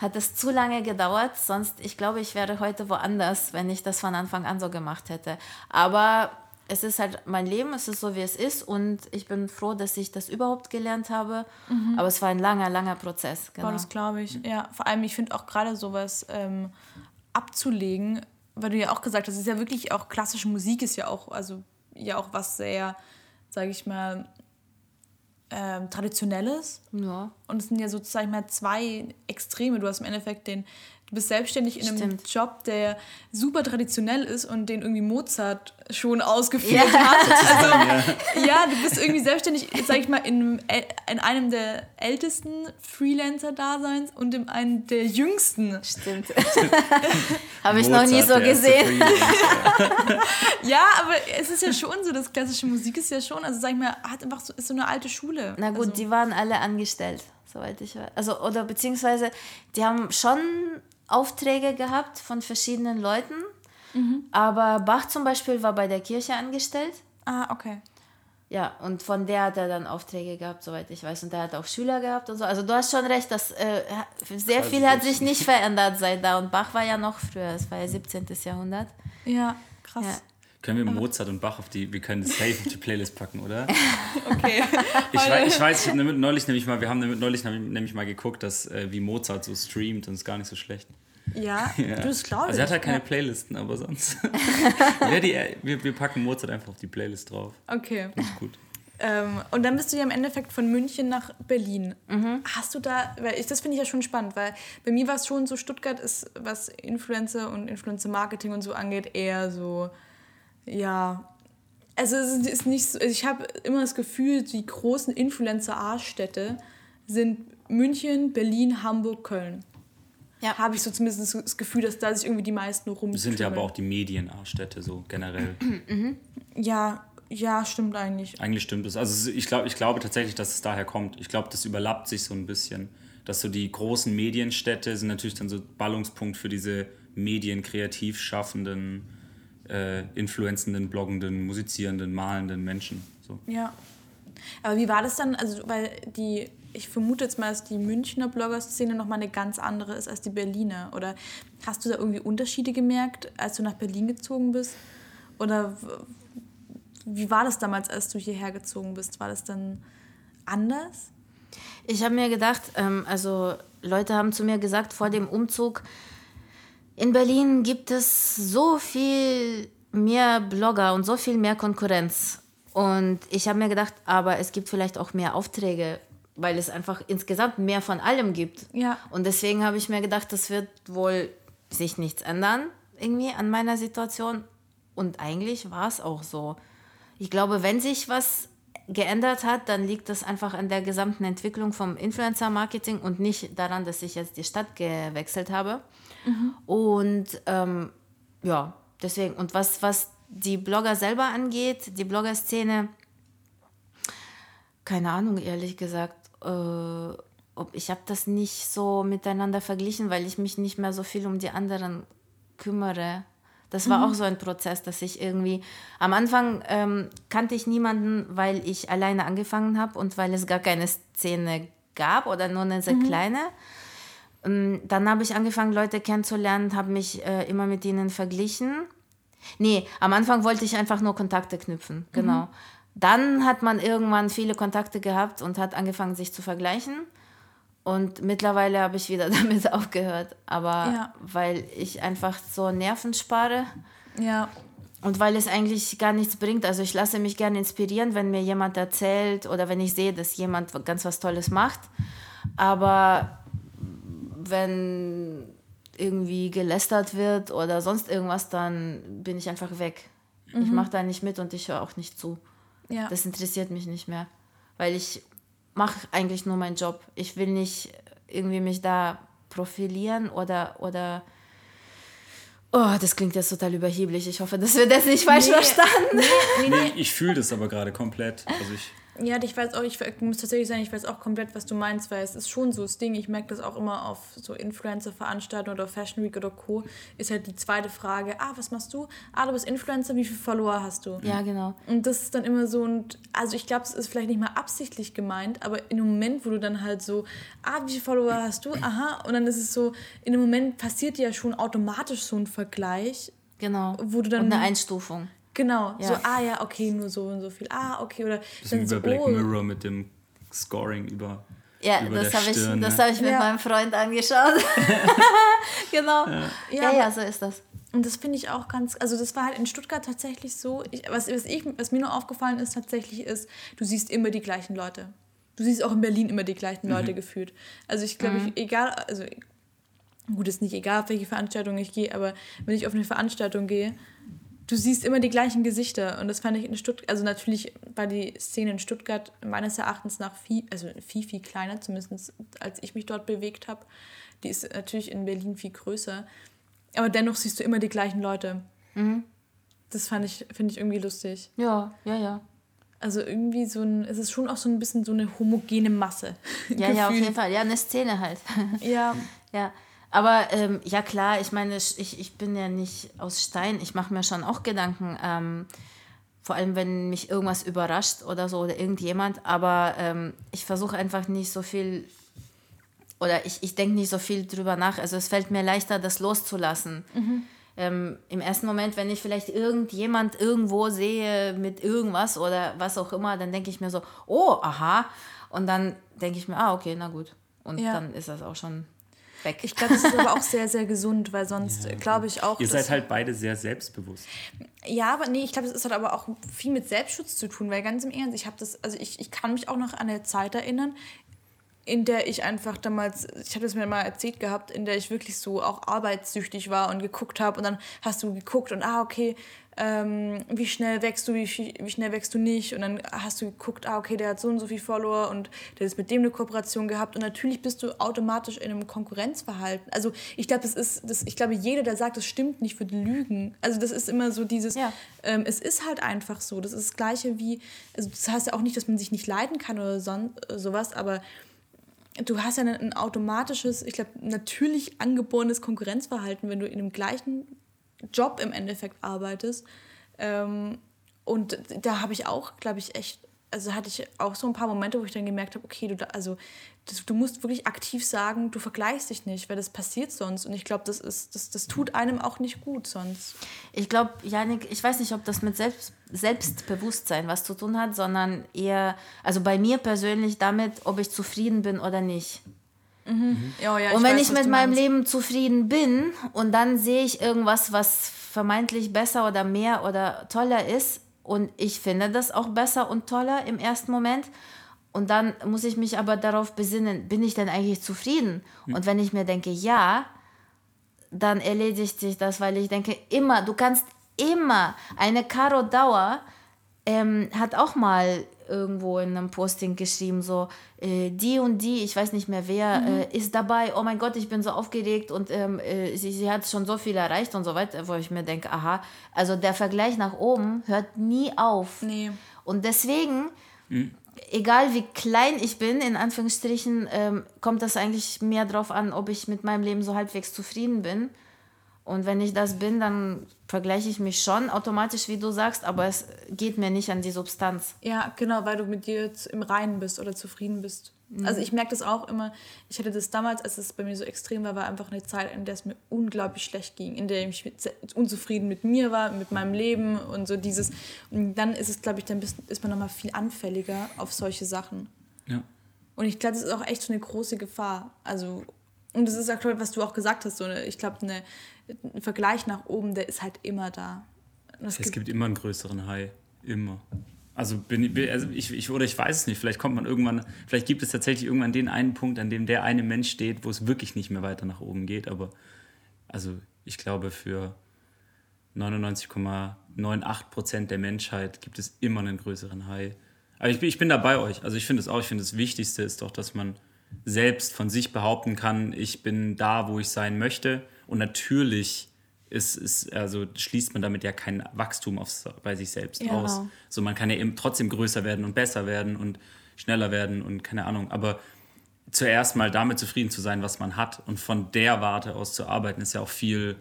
hat es zu lange gedauert. Sonst, ich glaube, ich wäre heute woanders, wenn ich das von Anfang an so gemacht hätte. Aber es ist halt mein Leben, es ist so, wie es ist. Und ich bin froh, dass ich das überhaupt gelernt habe. Aber es war ein langer, langer Prozess. Genau. Boah, das glaube ich. Ja, vor allem, ich finde auch gerade sowas ähm, abzulegen, weil du ja auch gesagt hast, es ist ja wirklich auch klassische Musik ist ja auch, also ja auch was sehr, sage ich mal, ähm, traditionelles. ja. Und es sind ja sozusagen mal zwei Extreme. Du hast im Endeffekt den, du bist selbstständig in einem Stimmt. Job, der super traditionell ist und den irgendwie Mozart schon ausgeführt Ja. hat. Also, ja, du bist irgendwie selbstständig, sag ich mal, in, in einem der ältesten Freelancer-Daseins und in einem der jüngsten. Stimmt. Habe ich noch nie Mozart, so gesehen. Ja, aber es ist ja schon so, das klassische Musik ist ja schon, also sag ich mal, hat einfach so, ist so eine alte Schule. Na gut, also, die waren alle angestellt, soweit ich weiß. Also, oder beziehungsweise, die haben schon Aufträge gehabt von verschiedenen Leuten. Mhm. Aber Bach zum Beispiel war bei der Kirche angestellt. Ah, okay. Ja, und von der hat er dann Aufträge gehabt, soweit ich weiß. Und der hat auch Schüler gehabt und so. Also du hast schon recht, dass äh, sehr viel hat sich nicht verändert seit da. Und Bach war ja noch früher, es war ja 17. Jahrhundert. Ja, krass. Ja. Können wir Mozart und Bach auf die, wir können das safe auf die Playlist packen, oder? Okay. Ich weiß, ich weiß, ich habe neulich nämlich mal, wir haben neulich nämlich mal geguckt, dass äh, wie Mozart so streamt und ist gar nicht so schlecht. Ja, Ja. das glaube ich. Also er hat halt keine. Playlisten, aber sonst. ja, die, wir, wir packen Mozart einfach auf die Playlist drauf. Okay. Ist gut. Ähm, und dann bist du ja im Endeffekt von München nach Berlin. Mhm. Hast du da, weil ich, das finde ich ja schon spannend, weil bei mir war es schon so, Stuttgart ist, was Influencer und Influencer-Marketing und so angeht, eher so, ja, also es ist nicht so, ich habe immer das Gefühl, die großen Influencer-A-Städte sind München, Berlin, Hamburg, Köln. Ja. Habe ich so zumindest das Gefühl, dass da sich irgendwie die meisten rum. Das sind ja aber auch die Medien-A-Städte so generell. Ja, ja, stimmt eigentlich. Eigentlich stimmt es. Also ich, glaub, ich glaube tatsächlich, dass es daher kommt. Ich glaube, das überlappt sich so ein bisschen. Dass so die großen Medienstädte sind natürlich dann so Ballungspunkt für diese medienkreativ schaffenden, äh, influenzenden, bloggenden, musizierenden, malenden Menschen. So. Ja. Aber wie war das dann? Also, weil die, ich vermute jetzt mal, dass die Münchner Blogger-Szene nochmal eine ganz andere ist als die Berliner. Oder hast du da irgendwie Unterschiede gemerkt, als du nach Berlin gezogen bist? Oder wie war das damals, als du hierher gezogen bist? War das dann anders? Ich habe mir gedacht, ähm, also Leute haben zu mir gesagt vor dem Umzug, in Berlin gibt es so viel mehr Blogger und so viel mehr Konkurrenz. Und ich habe mir gedacht, aber es gibt vielleicht auch mehr Aufträge, weil es einfach insgesamt mehr von allem gibt. Ja. Und deswegen habe ich mir gedacht, das wird wohl sich nichts ändern irgendwie an meiner Situation. Und eigentlich war es auch so. Ich glaube, wenn sich was geändert hat, dann liegt das einfach an der gesamten Entwicklung vom Influencer-Marketing und nicht daran, dass ich jetzt die Stadt gewechselt habe. Und ähm, ja, deswegen, und was, was die Blogger selber angeht, die Blogger-Szene, keine Ahnung, ehrlich gesagt. Äh, ob, ich habe das nicht so miteinander verglichen, weil ich mich nicht mehr so viel um die anderen kümmere. Das war auch so ein Prozess, dass ich irgendwie am Anfang ähm, kannte ich niemanden, weil ich alleine angefangen habe und weil es gar keine Szene gab oder nur eine sehr kleine. Ähm, Dann habe ich angefangen, Leute kennenzulernen, habe mich äh, immer mit ihnen verglichen. Nee, am Anfang wollte ich einfach nur Kontakte knüpfen, genau. Dann hat man irgendwann viele Kontakte gehabt und hat angefangen, sich zu vergleichen. Und mittlerweile habe ich wieder damit aufgehört. Aber Ja. weil ich einfach so Nerven spare Ja. und weil es eigentlich gar nichts bringt. Also ich lasse mich gerne inspirieren, wenn mir jemand erzählt oder wenn ich sehe, dass jemand ganz was Tolles macht. Aber wenn irgendwie gelästert wird oder sonst irgendwas, dann bin ich einfach weg. Ich mache da nicht mit und ich höre auch nicht zu. Ja. Das interessiert mich nicht mehr, weil ich mache eigentlich nur meinen Job. Ich will nicht irgendwie mich da profilieren oder oder Oh, das klingt jetzt total überheblich. Ich hoffe, dass wir das nicht falsch Nee. verstanden. Nee, ich fühle das aber gerade komplett. Also ich, Ja, ich weiß auch, ich muss tatsächlich sagen, ich weiß auch komplett, was du meinst, weil es ist schon so das Ding, ich merke das auch immer auf so Influencer-Veranstaltungen oder Fashion Week oder Co., ist halt die zweite Frage, ah, was machst du? Ah, du bist Influencer, wie viele Follower hast du? Ja, genau. Und das ist dann immer so, und also ich glaube, es ist vielleicht nicht mal absichtlich gemeint, aber in dem Moment, wo du dann halt so, ah, wie viele Follower hast du? Aha, und dann ist es so, in dem Moment passiert ja schon automatisch so ein Vergleich, Genau. Wo du dann- Und eine Einstufung. Genau, Ja. so, ah ja, okay, nur so und so viel. Ah, okay, oder bisschen wie dann so, bei Black oh, Mirror mit dem Scoring über. Ja, über das habe ich, das ne? hab ich mit Ja. meinem Freund angeschaut. genau. Ja, Ja, ja, so ist das. Und das finde ich auch ganz, also das war halt in Stuttgart tatsächlich so. Ich, was, was, ich, was mir nur aufgefallen ist tatsächlich ist, du siehst immer die gleichen Leute. Du siehst auch in Berlin immer die gleichen Leute gefühlt. Also ich glaube, ich, egal, also gut, ist nicht egal, auf welche Veranstaltung ich gehe, aber wenn ich auf eine Veranstaltung gehe, du siehst immer die gleichen Gesichter. Und das fand ich in Stuttgart, also natürlich war die Szene in Stuttgart meines Erachtens nach viel, also viel, viel kleiner, zumindest als ich mich dort bewegt habe. Die ist natürlich in Berlin viel größer. Aber dennoch siehst du immer die gleichen Leute. Das fand ich, finde ich irgendwie lustig. Ja, ja, ja. Also irgendwie so ein, es ist schon auch so ein bisschen so eine homogene Masse. Ja, ja, auf jeden Fall. Ja, eine Szene halt. Ja, Ja, aber ähm, ja klar, ich meine, ich, ich bin ja nicht aus Stein. Ich mache mir schon auch Gedanken, ähm, vor allem wenn mich irgendwas überrascht oder so oder irgendjemand. Aber ähm, ich versuche einfach nicht so viel oder ich, ich denke nicht so viel drüber nach. Also es fällt mir leichter, das loszulassen. Ähm, Im ersten Moment, wenn ich vielleicht irgendjemand irgendwo sehe mit irgendwas oder was auch immer, dann denke ich mir so, oh, aha. Und dann denke ich mir, ah, okay, na gut. Und Ja. dann ist das auch schon weg. ich glaube, das ist aber auch sehr, sehr gesund, weil sonst äh, glaube ich auch. Ihr seid halt beide sehr selbstbewusst. Ja, aber nee, ich glaube, das hat aber auch viel mit Selbstschutz zu tun, weil ganz im Ernst, ich habe das, also ich, ich kann mich auch noch an eine Zeit erinnern, in der ich einfach damals, ich habe das mir mal erzählt gehabt, in der ich wirklich so auch arbeitssüchtig war und geguckt habe und dann hast du geguckt und ah, okay, ähm, wie schnell wächst du, wie, wie schnell wächst du nicht und dann hast du geguckt, ah, okay, der hat so und so viel Follower und der ist mit dem eine Kooperation gehabt und natürlich bist du automatisch in einem Konkurrenzverhalten. Also ich glaube, das ist, das, ich glaube, jeder, der sagt, das stimmt nicht, wird lügen. Also das ist immer so dieses, Ja. ähm, es ist halt einfach so. Das ist das Gleiche wie, also das heißt ja auch nicht, dass man sich nicht leiden kann oder son äh, sowas, aber du hast ja ein, ein automatisches, ich glaube, natürlich angeborenes Konkurrenzverhalten, wenn du in dem gleichen Job im Endeffekt arbeitest. Ähm, und da habe ich auch, glaube ich, echt, also hatte ich auch so ein paar Momente, wo ich dann gemerkt habe, okay, du, also das, du musst wirklich aktiv sagen, du vergleichst dich nicht, weil das passiert sonst. Und ich glaube, das das, das tut einem auch nicht gut sonst. Ich glaube, Janik, ich weiß nicht, ob das mit Selbst Selbstbewusstsein was zu tun hat, sondern eher, also bei mir persönlich damit, ob ich zufrieden bin oder nicht. Ja, ja, und wenn weiß, ich mit meinem meinst. Leben zufrieden bin und dann sehe ich irgendwas, was vermeintlich besser oder mehr oder toller ist und ich finde das auch besser und toller im ersten Moment und dann muss ich mich aber darauf besinnen, bin ich denn eigentlich zufrieden? Und wenn ich mir denke, ja, dann erledigt sich das, weil ich denke, immer, du kannst immer, eine Caro Dauer ähm, hat auch mal irgendwo in einem Posting geschrieben, so, äh, die und die, ich weiß nicht mehr wer, äh, ist dabei, oh mein Gott, ich bin so aufgeregt und ähm, äh, sie, sie hat schon so viel erreicht und so weiter, wo ich mir denke, aha, also der Vergleich nach oben hört nie auf. Nee. Und deswegen, egal wie klein ich bin, in Anführungsstrichen, ähm, kommt das eigentlich mehr drauf an, ob ich mit meinem Leben so halbwegs zufrieden bin. Und wenn ich das bin, dann vergleiche ich mich schon automatisch, wie du sagst, aber es geht mir nicht an die Substanz. Ja, genau, weil du mit dir jetzt im Reinen bist oder zufrieden bist. Also ich merke das auch immer. Ich hatte das damals, als es bei mir so extrem war, war einfach eine Zeit, in der es mir unglaublich schlecht ging, in der ich unzufrieden mit mir war, mit meinem Leben und so dieses. Und dann ist es, glaube ich, dann ist man nochmal viel anfälliger auf solche Sachen. Ja. Und ich glaube, das ist auch echt so eine große Gefahr. Also, und das ist auch, was du auch gesagt hast, so eine, ich glaube, eine, ein Vergleich nach oben, der ist halt immer da. Es gibt immer einen größeren High. Immer. Also bin, ich- bin also ich, ich oder ich weiß es nicht. Vielleicht kommt man irgendwann, vielleicht gibt es tatsächlich irgendwann den einen Punkt, an dem der eine Mensch steht, wo es wirklich nicht mehr weiter nach oben geht. Aber also ich glaube, für 99,98 Prozent der Menschheit gibt es immer einen größeren High. Aber ich bin, ich bin da bei euch. Also ich finde es auch, ich finde das Wichtigste ist doch, dass man selbst von sich behaupten kann, ich bin da, wo ich sein möchte. Und natürlich ist, ist, also schließt man damit ja kein Wachstum aufs, bei sich selbst Ja. aus. So, man kann ja eben trotzdem größer werden und besser werden und schneller werden und keine Ahnung. Aber zuerst mal damit zufrieden zu sein, was man hat und von der Warte aus zu arbeiten, ist ja auch viel,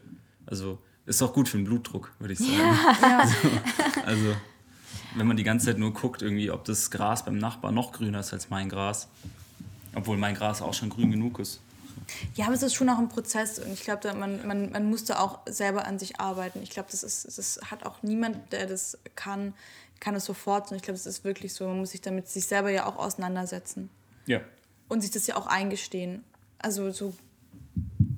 also ist auch gut für den Blutdruck, würde ich sagen. Also, wenn man die ganze Zeit nur guckt, irgendwie, ob das Gras beim Nachbar noch grüner ist als mein Gras. Obwohl mein Gras auch schon grün genug ist. Ja, aber es ist schon auch ein Prozess und ich glaube, man, man, man muss da auch selber an sich arbeiten. Ich glaube, das, ist, das hat auch niemand, der das kann, kann es sofort. Und ich glaube, das ist wirklich so. Man muss sich damit sich selber ja auch auseinandersetzen Ja. und sich das ja auch eingestehen. Also so,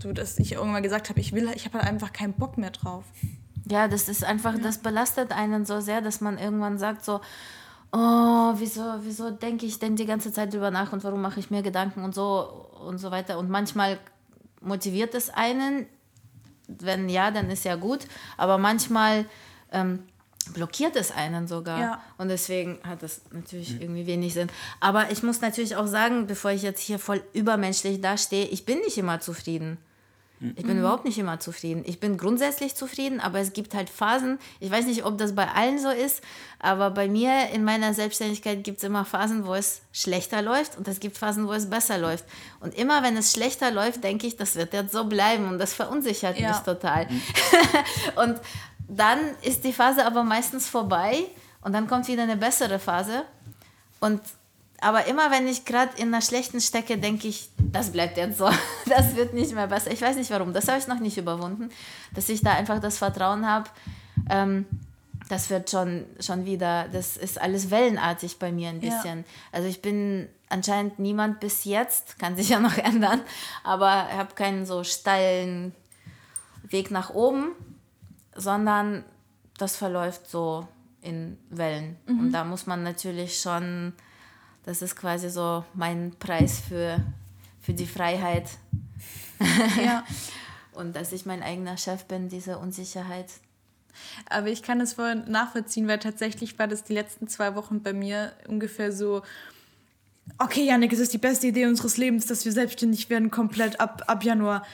so dass ich irgendwann gesagt habe, ich will, ich habe halt einfach keinen Bock mehr drauf. Ja, das ist einfach, das belastet einen so sehr, dass man irgendwann sagt so, oh, wieso, wieso denke ich denn die ganze Zeit drüber nach und warum mache ich mir Gedanken und so und so weiter. Und manchmal motiviert es einen, wenn ja, dann ist ja gut, aber manchmal ähm, blockiert es einen sogar. Ja. Und deswegen hat das natürlich irgendwie wenig Sinn. Aber ich muss natürlich auch sagen, bevor ich jetzt hier voll übermenschlich dastehe, ich bin nicht immer zufrieden. Ich bin überhaupt nicht immer zufrieden. Ich bin grundsätzlich zufrieden, aber es gibt halt Phasen. Ich weiß nicht, ob das bei allen so ist, aber bei mir in meiner Selbstständigkeit gibt es immer Phasen, wo es schlechter läuft und es gibt Phasen, wo es besser läuft. Und immer wenn es schlechter läuft, denke ich, das wird jetzt so bleiben und das verunsichert Ja. mich total. und dann ist die Phase aber meistens vorbei und dann kommt wieder eine bessere Phase. Und aber immer wenn ich gerade in einer schlechten stecke, denke ich, das bleibt jetzt so. Das wird nicht mehr besser. Ich weiß nicht warum. Das habe ich noch nicht überwunden, dass ich da einfach das Vertrauen habe. Ähm, das wird schon, schon wieder, das ist alles wellenartig bei mir ein Ja. bisschen. Also ich bin anscheinend niemand bis jetzt, kann sich ja noch ändern, aber ich habe keinen so steilen Weg nach oben, sondern das verläuft so in Wellen. Und da muss man natürlich schon, das ist quasi so mein Preis für, für die Freiheit Ja. und dass ich mein eigener Chef bin, diese Unsicherheit. Aber ich kann das voll nachvollziehen, weil tatsächlich war das die letzten zwei Wochen bei mir ungefähr so, okay, Janik, es ist die beste Idee unseres Lebens, dass wir selbstständig werden, komplett ab, ab Januar.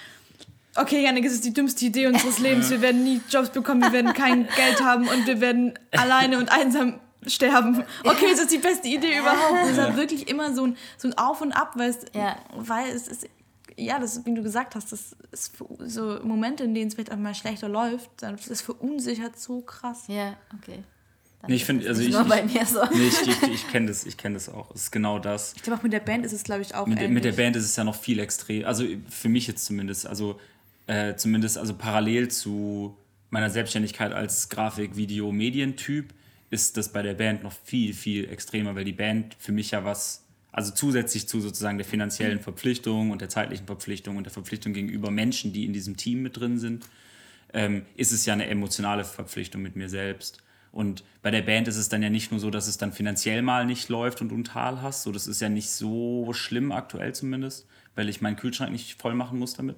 Okay, Janik, es ist die dümmste Idee unseres Lebens. Wir werden nie Jobs bekommen, wir werden kein Geld haben und wir werden alleine und einsam sterben. Okay, es ist die beste Idee überhaupt. Es ist halt wirklich immer so ein, so ein Auf und Ab, weil es, Ja. weil es ist, ja, das, wie du gesagt hast, das ist so Momente, in denen es vielleicht einmal schlechter läuft, dann das verunsichert so krass. Ja, okay. Nee, ich ist finde, es also ich, nur bei ich, mir so. nee, ich, ich, ich kenne das, ich kenne das auch. Es ist genau das. Ich glaube, auch mit der Band ist es, glaube ich, auch Mit, mit der Band ist es ja noch viel extrem. Also für mich jetzt zumindest. Also äh, zumindest also parallel zu meiner Selbstständigkeit als Grafik-, Video-, Medientyp ist das bei der Band noch viel, viel extremer, weil die Band für mich ja was, also zusätzlich zu sozusagen der finanziellen Verpflichtung und der zeitlichen Verpflichtung und der Verpflichtung gegenüber Menschen, die in diesem Team mit drin sind, ähm, ist es ja eine emotionale Verpflichtung mit mir selbst. Und bei der Band ist es dann ja nicht nur so, dass es dann finanziell mal nicht läuft und du ein Tal hast. So, das ist ja nicht so schlimm aktuell zumindest, weil ich meinen Kühlschrank nicht voll machen muss damit.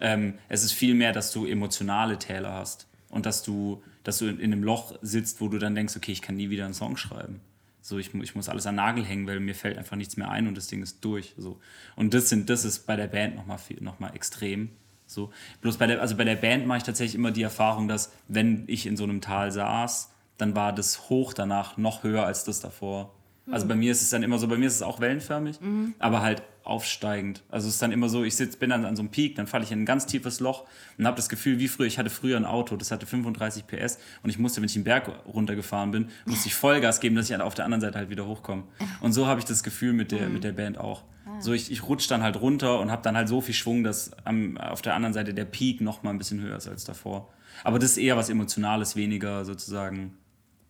Ähm, es ist vielmehr, dass du emotionale Täler hast und dass du, dass du in, in einem Loch sitzt, wo du dann denkst, okay, ich kann nie wieder einen Song schreiben. So, ich, ich muss alles an Nagel hängen, weil mir fällt einfach nichts mehr ein und das Ding ist durch. So. Und das, sind, das ist bei der Band nochmal noch mal extrem. So. Bloß bei der, also bei der Band mache ich tatsächlich immer die Erfahrung, dass wenn ich in so einem Tal saß, dann war das Hoch danach noch höher als das davor. Also bei mir ist es dann immer so, bei mir ist es auch wellenförmig, Mhm. aber halt aufsteigend. Also es ist dann immer so, ich sitz, bin dann an so einem Peak, dann falle ich in ein ganz tiefes Loch und habe das Gefühl, wie früher, ich hatte früher ein Auto, das hatte 35 PS und ich musste, wenn ich den Berg runtergefahren bin, musste ich Vollgas geben, dass ich auf der anderen Seite halt wieder hochkomme. Und so habe ich das Gefühl mit der, mit der Band auch. So, ich, ich rutsche dann halt runter und habe dann halt so viel Schwung, dass am, auf der anderen Seite der Peak noch mal ein bisschen höher ist als davor. Aber das ist eher was Emotionales, weniger sozusagen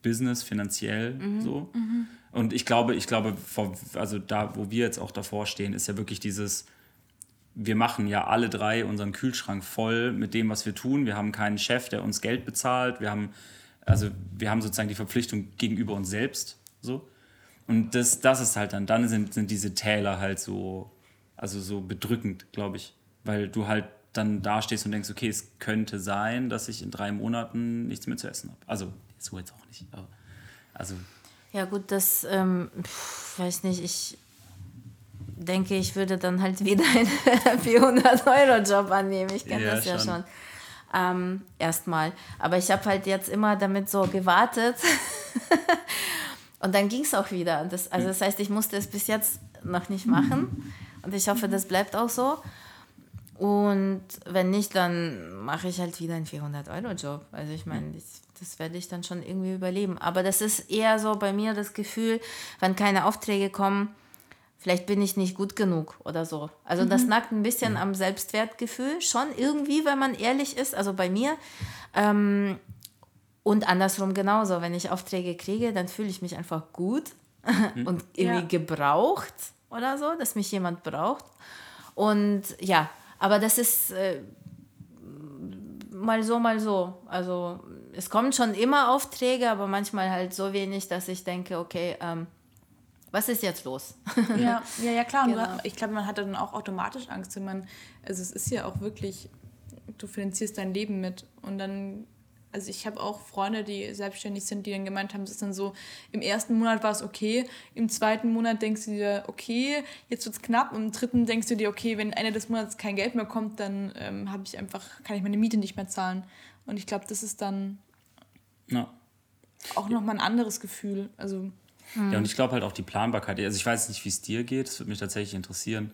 Business, finanziell so. Und ich glaube, ich glaube, also da, wo wir jetzt auch davor stehen, ist ja wirklich dieses, wir machen ja alle drei unseren Kühlschrank voll mit dem, was wir tun. Wir haben keinen Chef, der uns Geld bezahlt. Wir haben, also wir haben sozusagen die Verpflichtung gegenüber uns selbst. So. Und das, das ist halt dann, dann sind, sind diese Täler halt so, also so bedrückend, glaube ich. Weil du halt dann da stehst und denkst, okay, es könnte sein, dass ich in drei Monaten nichts mehr zu essen habe. Also, so jetzt auch nicht. Also, Ja gut, das, ähm, pf, weiß nicht, ich denke, ich würde dann halt wieder einen 400-Euro-Job annehmen. Ich kenne Ja, das ja schon. schon. Ähm, erstmal. Aber ich habe halt jetzt immer damit so gewartet. Und dann ging es auch wieder. Das, also das heißt, ich musste es bis jetzt noch nicht machen. Und ich hoffe, das bleibt auch so. Und wenn nicht, dann mache ich halt wieder einen 400-Euro-Job. Also ich meine, das, das werde ich dann schon irgendwie überleben. Aber das ist eher so bei mir das Gefühl, wenn keine Aufträge kommen, vielleicht bin ich nicht gut genug oder so. Also das nagt ein bisschen am Selbstwertgefühl, schon irgendwie, wenn man ehrlich ist, also bei mir. Ähm, und andersrum genauso, wenn ich Aufträge kriege, dann fühle ich mich einfach gut und irgendwie Ja. gebraucht oder so, dass mich jemand braucht. Und ja, aber das ist äh, mal so, mal so. Also es kommen schon immer Aufträge, aber manchmal halt so wenig, dass ich denke, okay, ähm, was ist jetzt los? Ja, ja, ja klar. Genau. du- ich glaube, man hat dann auch automatisch Angst, wenn man, also es ist ja auch wirklich, du finanzierst dein Leben mit und dann, also ich habe auch Freunde, die selbstständig sind, die dann gemeint haben, es ist dann so, im ersten Monat war es okay, im zweiten Monat denkst du dir, okay, jetzt wird es knapp und im dritten denkst du dir, okay, wenn Ende des Monats kein Geld mehr kommt, dann ähm, habe ich einfach, kann ich meine Miete nicht mehr zahlen. Und ich glaube, das ist dann ja. auch nochmal ein anderes Gefühl. Also Ja, und ich glaube halt auch die Planbarkeit. Also ich weiß nicht, wie es dir geht, das würde mich tatsächlich interessieren.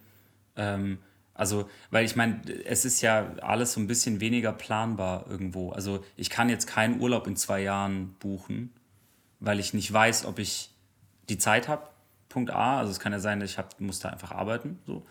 Ähm, also, weil ich meine, es ist ja alles so ein bisschen weniger planbar irgendwo. Also ich kann jetzt keinen Urlaub in zwei Jahren buchen, weil ich nicht weiß, ob ich die Zeit habe. Punkt A. Also es kann ja sein, dass ich hab, muss da einfach arbeiten. So.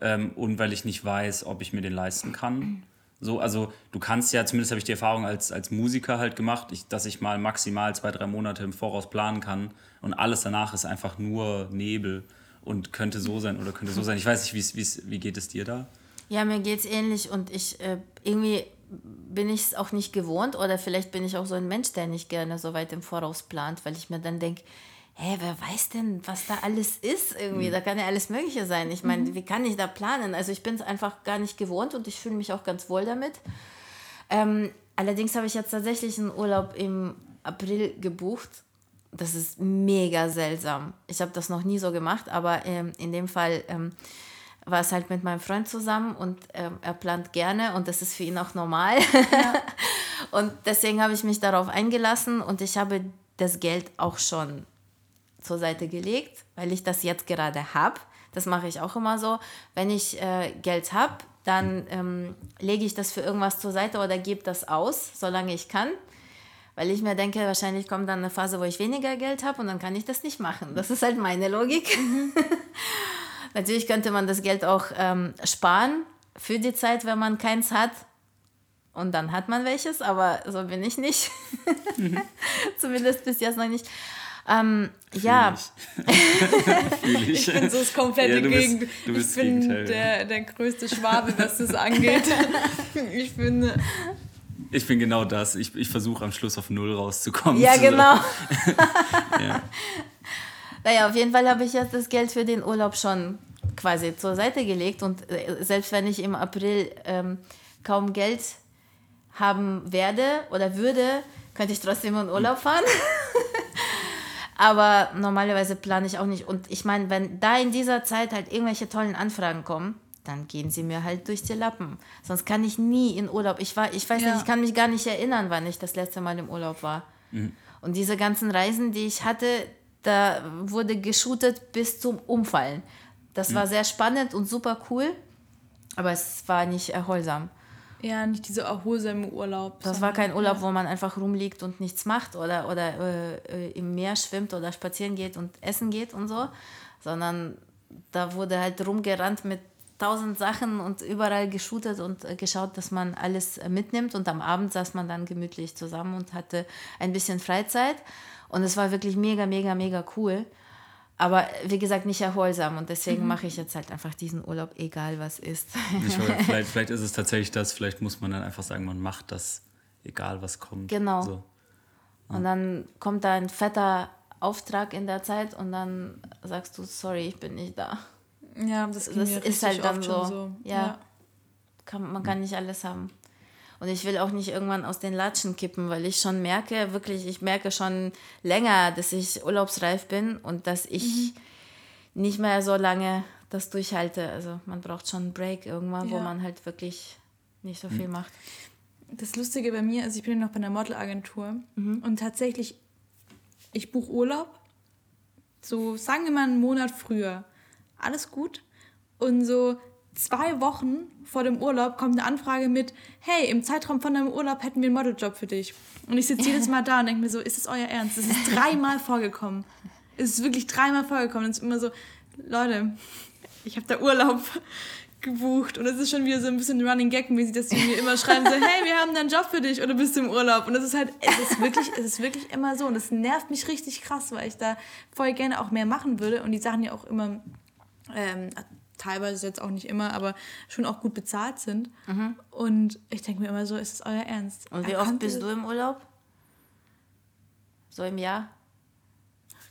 Ähm, und weil ich nicht weiß, ob ich mir den leisten kann. So, also du kannst ja, zumindest habe ich die Erfahrung als, als Musiker halt gemacht, ich, dass ich mal maximal zwei, drei Monate im Voraus planen kann und alles danach ist einfach nur Nebel und könnte so sein oder könnte so sein. Ich weiß nicht, wie's, wie's, wie geht es dir da? Ja, mir geht's ähnlich und ich äh, irgendwie bin ich es auch nicht gewohnt oder vielleicht bin ich auch so ein Mensch, der nicht gerne so weit im Voraus plant, weil ich mir dann denke, hä, wer weiß denn, was da alles ist irgendwie? Da kann ja alles Mögliche sein. Ich meine, wie kann ich da planen? Also ich bin es einfach gar nicht gewohnt und ich fühle mich auch ganz wohl damit. Ähm, allerdings habe ich jetzt tatsächlich einen Urlaub im April gebucht. Das ist mega seltsam. Ich habe das noch nie so gemacht, aber ähm, in dem Fall ähm, war es halt mit meinem Freund zusammen und ähm, er plant gerne und das ist für ihn auch normal. und deswegen habe ich mich darauf eingelassen und ich habe das Geld auch schon zur Seite gelegt, weil ich das jetzt gerade habe. Das mache ich auch immer so. Wenn ich äh, Geld habe, dann ähm, lege ich das für irgendwas zur Seite oder gebe das aus, solange ich kann. Weil ich mir denke, wahrscheinlich kommt dann eine Phase, wo ich weniger Geld habe und dann kann ich das nicht machen. Das ist halt meine Logik. Natürlich könnte man das Geld auch ähm, sparen für die Zeit, wenn man keins hat. Und dann hat man welches, aber so bin ich nicht. Zumindest bis jetzt noch nicht. Ähm, ja, ich. Ich bin so das komplette Ja, du bist- Gegenteil. du bist ich bin Gegenteil, der, der größte Schwabe, was das angeht. ich finde, Ich bin genau das. Ich, ich versuche am Schluss auf Null rauszukommen. ja genau. Ja. Naja, auf jeden Fall habe ich jetzt das Geld für den Urlaub schon quasi zur Seite gelegt und äh, selbst wenn ich im April ähm, kaum Geld haben werde oder würde, könnte ich trotzdem in Urlaub fahren. Aber normalerweise plane ich auch nicht. Und ich meine, wenn da in dieser Zeit halt irgendwelche tollen Anfragen kommen, dann gehen sie mir halt durch die Lappen. Sonst kann ich nie in Urlaub. Ich war, ich weiß Ja. nicht, ich kann mich gar nicht erinnern, wann ich das letzte Mal im Urlaub war. Und diese ganzen Reisen, die ich hatte, da wurde geshootet bis zum Umfallen. Das war sehr spannend und super cool, aber es war nicht erholsam. Ja, nicht diese erholsame Urlaub. Das war kein Urlaub, wo man einfach rumliegt und nichts macht oder, oder äh, äh, im Meer schwimmt oder spazieren geht und essen geht und so, sondern da wurde halt rumgerannt mit tausend Sachen und überall geshootet und äh, geschaut, dass man alles äh, mitnimmt. Und am Abend saß man dann gemütlich zusammen und hatte ein bisschen Freizeit. Und es war wirklich mega, mega, mega cool. Aber wie gesagt, nicht erholsam. Und deswegen mache ich jetzt halt einfach diesen Urlaub, egal was ist. Ich weiß, vielleicht, vielleicht ist es tatsächlich das, vielleicht muss man dann einfach sagen, man macht das, egal was kommt. Genau. So. Und dann kommt da ein fetter Auftrag in der Zeit und dann sagst du, sorry, ich bin nicht da. Ja, das, ging Das mir ist halt dann oft schon so. Ja. Kann, man kann nicht alles haben. Und ich will auch nicht irgendwann aus den Latschen kippen, weil ich schon merke, wirklich, ich merke schon länger, dass ich urlaubsreif bin und dass ich nicht mehr so lange das durchhalte. Also man braucht schon einen Break irgendwann, wo Ja. man halt wirklich nicht so viel macht. Das Lustige bei mir ist, ich bin ja noch bei einer Modelagentur und tatsächlich, ich buche Urlaub, so sagen wir mal einen Monat früher. Alles gut. Und so zwei Wochen vor dem Urlaub kommt eine Anfrage mit, hey, im Zeitraum von deinem Urlaub hätten wir einen Modeljob für dich. Und ich sitze jedes Mal da und denke mir so, ist es euer Ernst? Es ist dreimal vorgekommen. Es ist wirklich dreimal vorgekommen. Und es ist immer so, Leute, ich habe da Urlaub gebucht und es ist schon wieder so ein bisschen Running Gag mäßig, dass die mir immer schreiben so, hey, wir haben da einen Job für dich oder bist du im Urlaub und das ist halt, es ist wirklich, es ist wirklich immer so und das nervt mich richtig krass, weil ich da voll gerne auch mehr machen würde und die Sachen ja auch immer, ähm, teilweise jetzt auch nicht immer, aber schon auch gut bezahlt sind und ich denke mir immer so, ist es euer Ernst? Und wie oft bist du im Urlaub? So im Jahr?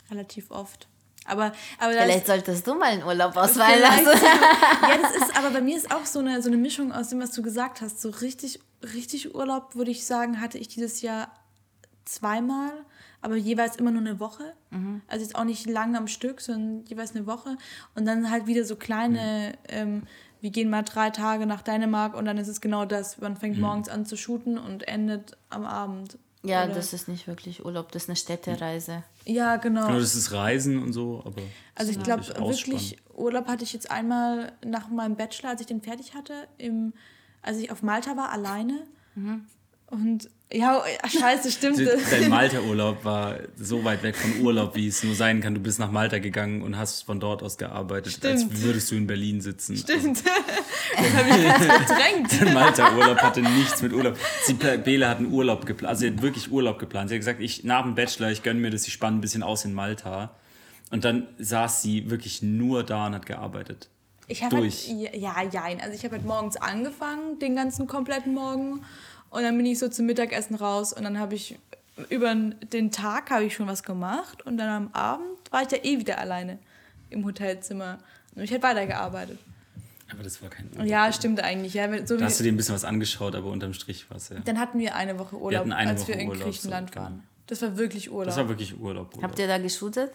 Relativ oft. Aber, aber Vielleicht solltest du mal einen Urlaub Vielleicht, lassen. ja, das ist, aber bei mir ist auch so eine, so eine Mischung aus dem, was du gesagt hast. So richtig, richtig Urlaub, würde ich sagen, hatte ich dieses Jahr zweimal, aber jeweils immer nur eine Woche. Also jetzt auch nicht lange am Stück, sondern jeweils eine Woche. Und dann halt wieder so kleine, ähm, wir gehen mal drei Tage nach Dänemark und dann ist es genau das. Man fängt morgens an zu shooten und endet am Abend. Ja, Oder- das ist nicht wirklich Urlaub, das ist eine Städtereise. Ja, genau. Genau, das ist Reisen und so, aber. Also ich glaube wirklich Urlaub hatte ich jetzt einmal nach meinem Bachelor, als ich den fertig hatte, im, als ich auf Malta war, alleine. Und ja, oh, scheiße, stimmt. Dein Malta-Urlaub war so weit weg von Urlaub, wie es nur sein kann. Du bist nach Malta gegangen und hast von dort aus gearbeitet, Stimmt. als würdest du in Berlin sitzen. Stimmt. Das habe ich ganz verdrängt. Der Malta-Urlaub hatte nichts mit Urlaub. Sie, Bela hat einen Urlaub geplant, also sie hat wirklich Urlaub geplant. Sie hat gesagt, ich, nach dem Bachelor, ich gönne mir das, ich spanne ein bisschen aus in Malta. Und dann saß sie wirklich nur da und hat gearbeitet. Ich habe halt, ja, ja, also ich habe halt morgens angefangen, den ganzen kompletten Morgen. Und dann bin ich so zum Mittagessen raus und dann habe ich über den Tag habe ich schon was gemacht und dann am Abend war ich ja eh wieder alleine im Hotelzimmer und ich habe weitergearbeitet. Aber das war kein Urlaub. Ja, stimmt eigentlich. Ja, so Da hast du dir ein bisschen was angeschaut, aber unterm Strich war es ja. dann hatten wir eine Woche Urlaub, hatten eine als Woche wir in Urlaub, so, Griechenland genau. waren. Das war wirklich Urlaub. Das war wirklich Urlaub. Urlaub. Habt ihr da geshootet?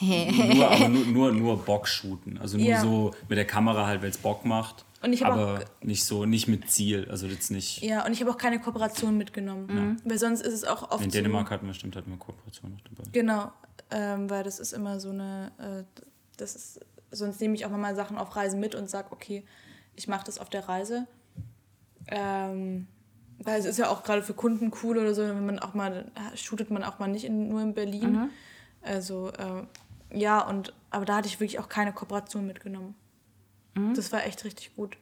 nur, aber nur, nur, nur Bock shooten. Also nur Ja. so mit der Kamera halt, weil es Bock macht. Und ich aber auch- nicht so, nicht mit Ziel. Also jetzt nicht. ja, und ich habe auch keine Kooperation mitgenommen. Weil sonst ist es auch oft In so, Dänemark hatten wir, stimmt, hatten wir Kooperation noch dabei. Genau, ähm, weil das ist immer so eine, äh, das ist, sonst nehme ich auch mal Sachen auf Reisen mit und sage, okay, ich mache das auf der Reise. Ähm, weil es ist ja auch gerade für Kunden cool oder so, wenn man auch mal, shootet man auch mal nicht in, nur in Berlin. Also, äh, ja, und, aber da hatte ich wirklich auch keine Kooperation mitgenommen. Das war echt richtig gut.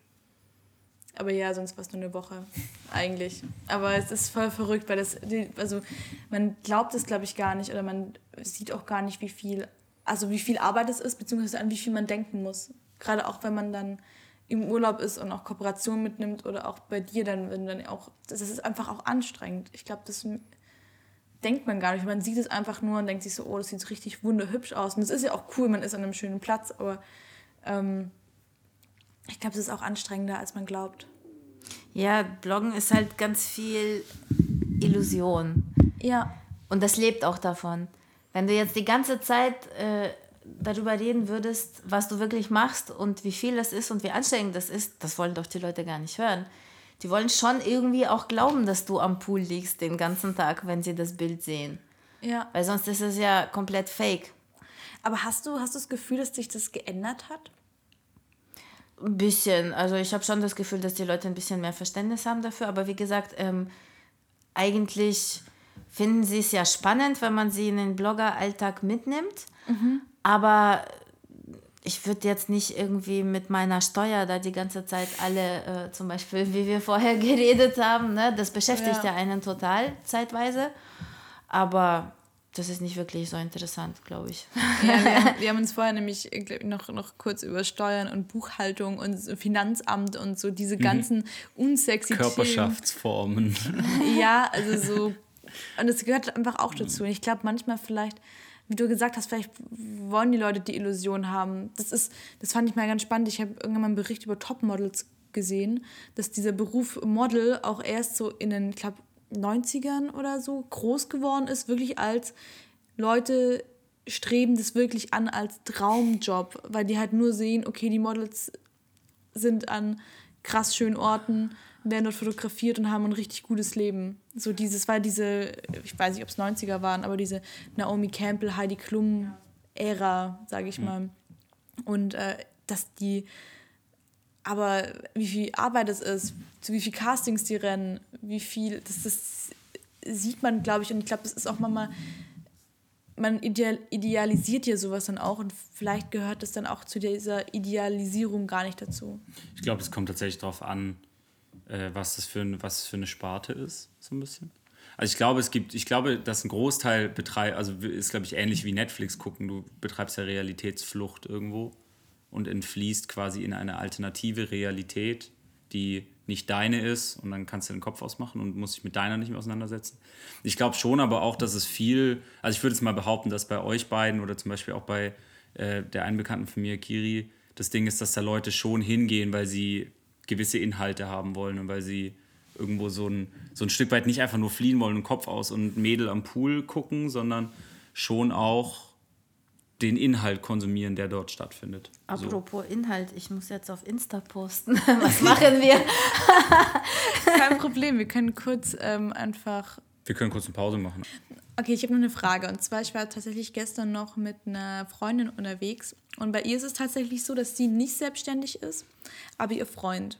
Aber ja, sonst war es nur eine Woche, eigentlich. Aber es ist voll verrückt, weil das, also man glaubt es, glaube ich, gar nicht oder man sieht auch gar nicht, wie viel, also wie viel Arbeit es ist, beziehungsweise an wie viel man denken muss. Gerade auch, wenn man dann im Urlaub ist und auch Kooperation mitnimmt oder auch bei dir dann, wenn dann auch, das ist einfach auch anstrengend. Ich glaube, das denkt man gar nicht. Man sieht es einfach nur und denkt sich so, oh, das sieht richtig wunderhübsch aus. Und das ist ja auch cool, man ist an einem schönen Platz, aber ähm, ich glaube, es ist auch anstrengender, als man glaubt. Ja, Bloggen ist halt ganz viel Illusion. Ja. Und das lebt auch davon. Wenn du jetzt die ganze Zeit äh, darüber reden würdest, was du wirklich machst und wie viel das ist und wie anstrengend das ist, das wollen doch die Leute gar nicht hören. Die wollen schon irgendwie auch glauben, dass du am Pool liegst den ganzen Tag, wenn sie das Bild sehen. Ja. Weil sonst ist es ja komplett fake. Aber hast du, hast du das Gefühl, dass sich das geändert hat? Ein bisschen. Also ich habe schon das Gefühl, dass die Leute ein bisschen mehr Verständnis haben dafür. Aber wie gesagt, ähm, eigentlich finden sie es ja spannend, wenn man sie in den Blogger-Alltag mitnimmt. Aber ich würde jetzt nicht irgendwie mit meiner Steuer da die ganze Zeit alle, äh, zum Beispiel, wie wir vorher geredet haben, ne? das beschäftigt ja. Ja. einen total zeitweise. Aber das ist nicht wirklich so interessant, glaube ich. Ja, wir, haben, wir haben uns vorher nämlich noch, noch kurz über Steuern und Buchhaltung und Finanzamt und so diese ganzen unsexy Themen. Körperschaftsformen. Ja, also so. Und es gehört einfach auch dazu. Und ich glaube, manchmal vielleicht, wie du gesagt hast, vielleicht wollen die Leute die Illusion haben. Das ist, das fand ich mal ganz spannend. Ich habe irgendwann mal einen Bericht über Topmodels gesehen, dass dieser Beruf Model auch erst so in den, ich glaube, 90ern oder so groß geworden ist, wirklich als Leute streben das wirklich an als Traumjob, weil die halt nur sehen, okay, die Models sind an krass schönen Orten, werden dort fotografiert und haben ein richtig gutes Leben. So dieses war diese, ich weiß nicht, ob es 90er waren, aber diese Naomi Campbell, Heidi Klum Ära, sage ich mal. Und äh, dass die, aber wie viel Arbeit es ist, zu wie viel Castings die rennen, wie viel, das, das sieht man, glaube ich, und ich glaube, das ist auch manchmal, man ideal, idealisiert ja sowas dann auch und vielleicht gehört das dann auch zu dieser Idealisierung gar nicht dazu. Ich glaube, es kommt tatsächlich darauf an, äh, was, das für ein, was das für eine Sparte ist, so ein bisschen. Also ich glaube, es gibt, ich glaube, dass ein Großteil betreibt, also ist, glaube ich, ähnlich wie Netflix gucken. Du betreibst ja Realitätsflucht irgendwo und entfließt quasi in eine alternative Realität, die nicht deine ist und dann kannst du den Kopf ausmachen und musst dich mit deiner nicht mehr auseinandersetzen. Ich glaube schon aber auch, dass es viel, also ich würde jetzt mal behaupten, dass bei euch beiden oder zum Beispiel auch bei äh, der einen Bekannten von mir, Kiri, das Ding ist, dass da Leute schon hingehen, weil sie gewisse Inhalte haben wollen und weil sie irgendwo so ein, so ein Stück weit nicht einfach nur fliehen wollen und Kopf aus und Mädel am Pool gucken, sondern schon auch den Inhalt konsumieren, der dort stattfindet. So. Apropos Inhalt, ich muss jetzt auf Insta posten. Was machen wir? Kein Problem, wir können kurz ähm, einfach Wir können kurz eine Pause machen. Okay, ich habe noch eine Frage. Und zwar, ich war tatsächlich gestern noch mit einer Freundin unterwegs. Und bei ihr ist es tatsächlich so, dass sie nicht selbstständig ist, aber ihr Freund.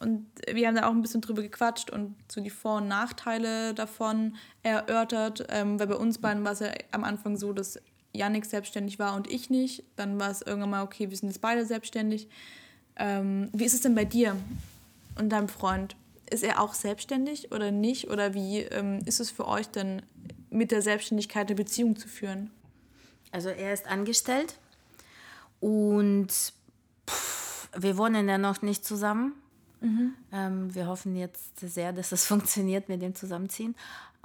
Und wir haben da auch ein bisschen drüber gequatscht und so die Vor- und Nachteile davon erörtert. Ähm, weil bei uns beiden war es ja am Anfang so, dass Yannick selbstständig war und ich nicht. Dann war es irgendwann mal, okay, wir sind jetzt beide selbstständig. Ähm, wie ist es denn bei dir und deinem Freund? Ist er auch selbstständig oder nicht? Oder wie ähm, ist es für euch denn, mit der Selbstständigkeit eine Beziehung zu führen? Also er ist angestellt und pff, wir wohnen ja noch nicht zusammen. Ähm, wir hoffen jetzt sehr, dass es funktioniert mit dem Zusammenziehen.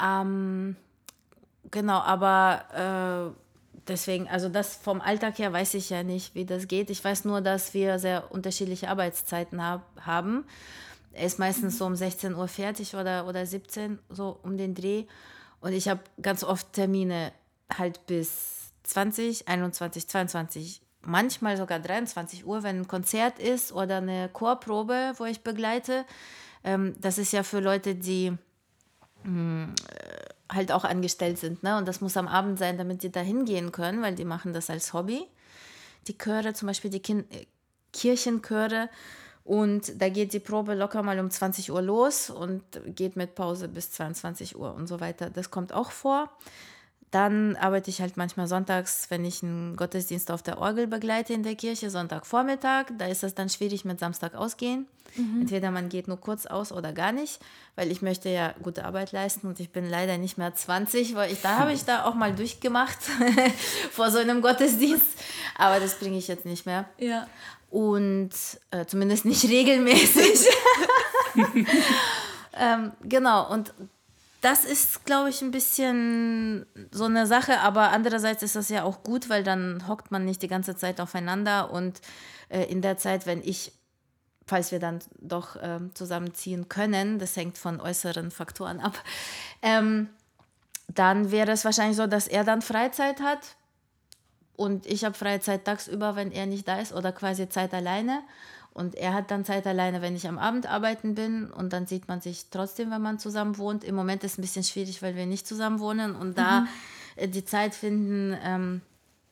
Ähm, genau, aber äh, deswegen, also das vom Alltag her weiß ich ja nicht, wie das geht. Ich weiß nur, dass wir sehr unterschiedliche Arbeitszeiten hab, haben. Er ist meistens so um 16 Uhr fertig oder, oder 17, so um den Dreh. Und ich habe ganz oft Termine halt bis 20, 21, 22, manchmal sogar 23 Uhr, wenn ein Konzert ist oder eine Chorprobe, wo ich begleite. Ähm, das ist ja für Leute, die äh, halt auch angestellt sind. Ne? Und das muss am Abend sein, damit die da hingehen können, weil die machen das als Hobby. Die Chöre, zum Beispiel die Kin äh, Kirchenchöre. Und da geht die Probe locker mal um 20 Uhr los und geht mit Pause bis 22 Uhr und so weiter. Das kommt auch vor. Dann arbeite ich halt manchmal sonntags, wenn ich einen Gottesdienst auf der Orgel begleite in der Kirche, Sonntagvormittag. Da ist es dann schwierig mit Samstag ausgehen. Entweder man geht nur kurz aus oder gar nicht, weil ich möchte ja gute Arbeit leisten und ich bin leider nicht mehr 20, weil ich da habe ich da auch mal durchgemacht vor so einem Gottesdienst. Aber das bringe ich jetzt nicht mehr. Ja. Und äh, zumindest nicht regelmäßig. ähm, genau, und das ist, glaube ich, ein bisschen so eine Sache, aber andererseits ist das ja auch gut, weil dann hockt man nicht die ganze Zeit aufeinander und äh, in der Zeit, wenn ich, falls wir dann doch ähm, zusammenziehen können, das hängt von äußeren Faktoren ab, ähm, dann wäre es wahrscheinlich so, dass er dann Freizeit hat und ich habe Freizeit tagsüber, wenn er nicht da ist oder quasi Zeit alleine. Und er hat dann Zeit alleine, wenn ich am Abend arbeiten bin. Und dann sieht man sich trotzdem, wenn man zusammen wohnt. Im Moment ist es ein bisschen schwierig, weil wir nicht zusammen wohnen. Und da äh, die Zeit finden, ähm,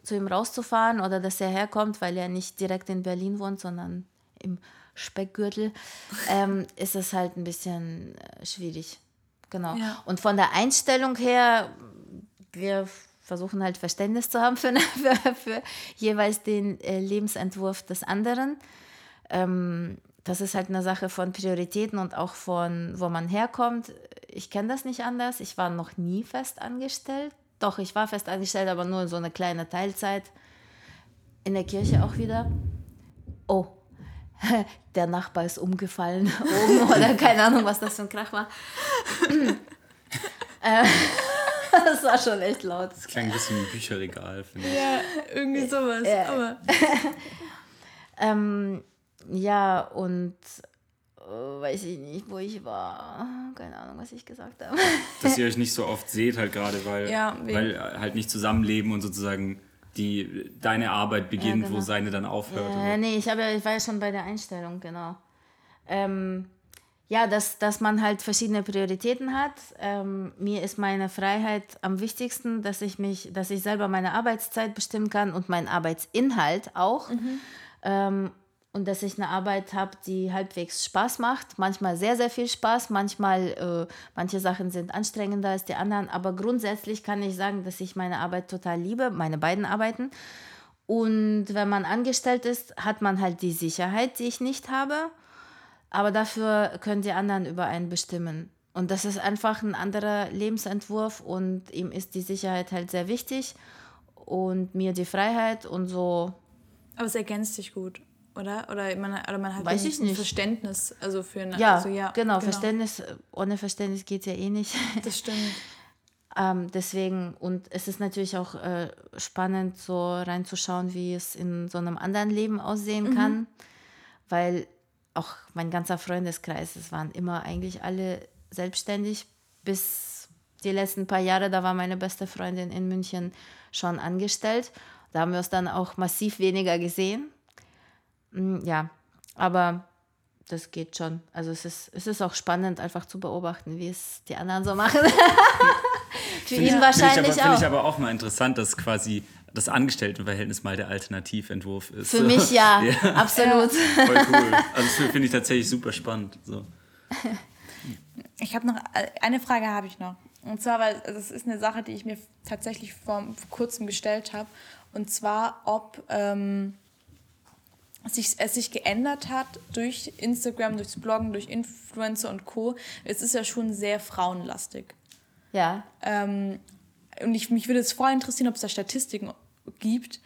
zu ihm rauszufahren oder dass er herkommt, weil er nicht direkt in Berlin wohnt, sondern im Speckgürtel, ähm, ist es halt ein bisschen äh, schwierig. Genau. Ja. Und von der Einstellung her, wir versuchen halt Verständnis zu haben für, für, für jeweils den äh, Lebensentwurf des anderen. Ähm, das ist halt eine Sache von Prioritäten und auch von, wo man herkommt. Ich kenne das nicht anders. Ich war noch nie fest angestellt. Doch, ich war fest angestellt, aber nur so eine kleine Teilzeit. In der Kirche auch wieder. Oh, der Nachbar ist umgefallen oben oder keine Ahnung, was das für ein Krach war. Äh, das war schon echt laut. Das klang ein bisschen wie ein Bücherregal, finde ich. Ja, irgendwie sowas. Ja. Aber Ähm, ja, und äh, weiß ich nicht, wo ich war. Keine Ahnung, was ich gesagt habe. Dass ihr euch nicht so oft seht, halt gerade, weil, Ja, weil halt nicht zusammenleben und sozusagen die, deine Arbeit beginnt, Ja, wo genau. seine dann aufhört. Äh, nee, ich, hab ja, ich war ja schon bei der Einstellung, genau. Ähm, ja, dass, dass man halt verschiedene Prioritäten hat. Ähm, mir ist meine Freiheit am wichtigsten, dass ich mich, dass ich selber meine Arbeitszeit bestimmen kann und meinen Arbeitsinhalt auch. Ähm, und dass ich eine Arbeit habe, die halbwegs Spaß macht. Manchmal sehr, sehr viel Spaß. Manchmal, äh, manche Sachen sind anstrengender als die anderen. Aber grundsätzlich kann ich sagen, dass ich meine Arbeit total liebe, meine beiden Arbeiten. Und wenn man angestellt ist, hat man halt die Sicherheit, die ich nicht habe. Aber dafür können die anderen über einen bestimmen. Und das ist einfach ein anderer Lebensentwurf und ihm ist die Sicherheit halt sehr wichtig und mir die Freiheit und so. Aber es ergänzt sich gut, oder? Oder man, oder man hat Weiß ich nicht. Verständnis also für eine, Ja, also, ja genau, Verständnis, ohne Verständnis geht ja eh nicht. Das stimmt. Ähm, deswegen, und es ist natürlich auch äh, spannend, so reinzuschauen, wie es in so einem anderen Leben aussehen kann. Weil auch mein ganzer Freundeskreis, es waren immer eigentlich alle selbstständig, bis die letzten paar Jahre, da war meine beste Freundin in München schon angestellt. Da haben wir uns dann auch massiv weniger gesehen. Mm, Ja, aber das geht schon. Also es ist, es ist auch spannend, einfach zu beobachten, wie es die anderen so machen. Für ihn ich, wahrscheinlich aber, finde ich aber auch mal interessant, dass quasi das Angestelltenverhältnis mal der Alternativentwurf ist. Für mich ja, absolut. Voll cool. Also das finde ich tatsächlich super spannend. So. Ich habe noch eine Frage habe ich noch. Und zwar, weil das ist eine Sache, die ich mir tatsächlich vor, vor kurzem gestellt habe. Und zwar, ob ähm, sich, es sich geändert hat durch Instagram, durchs Bloggen, durch Influencer und Co. Es ist ja schon sehr frauenlastig. Ja, Ähm, und ich, mich würde es voll interessieren, ob es da Statistiken gibt,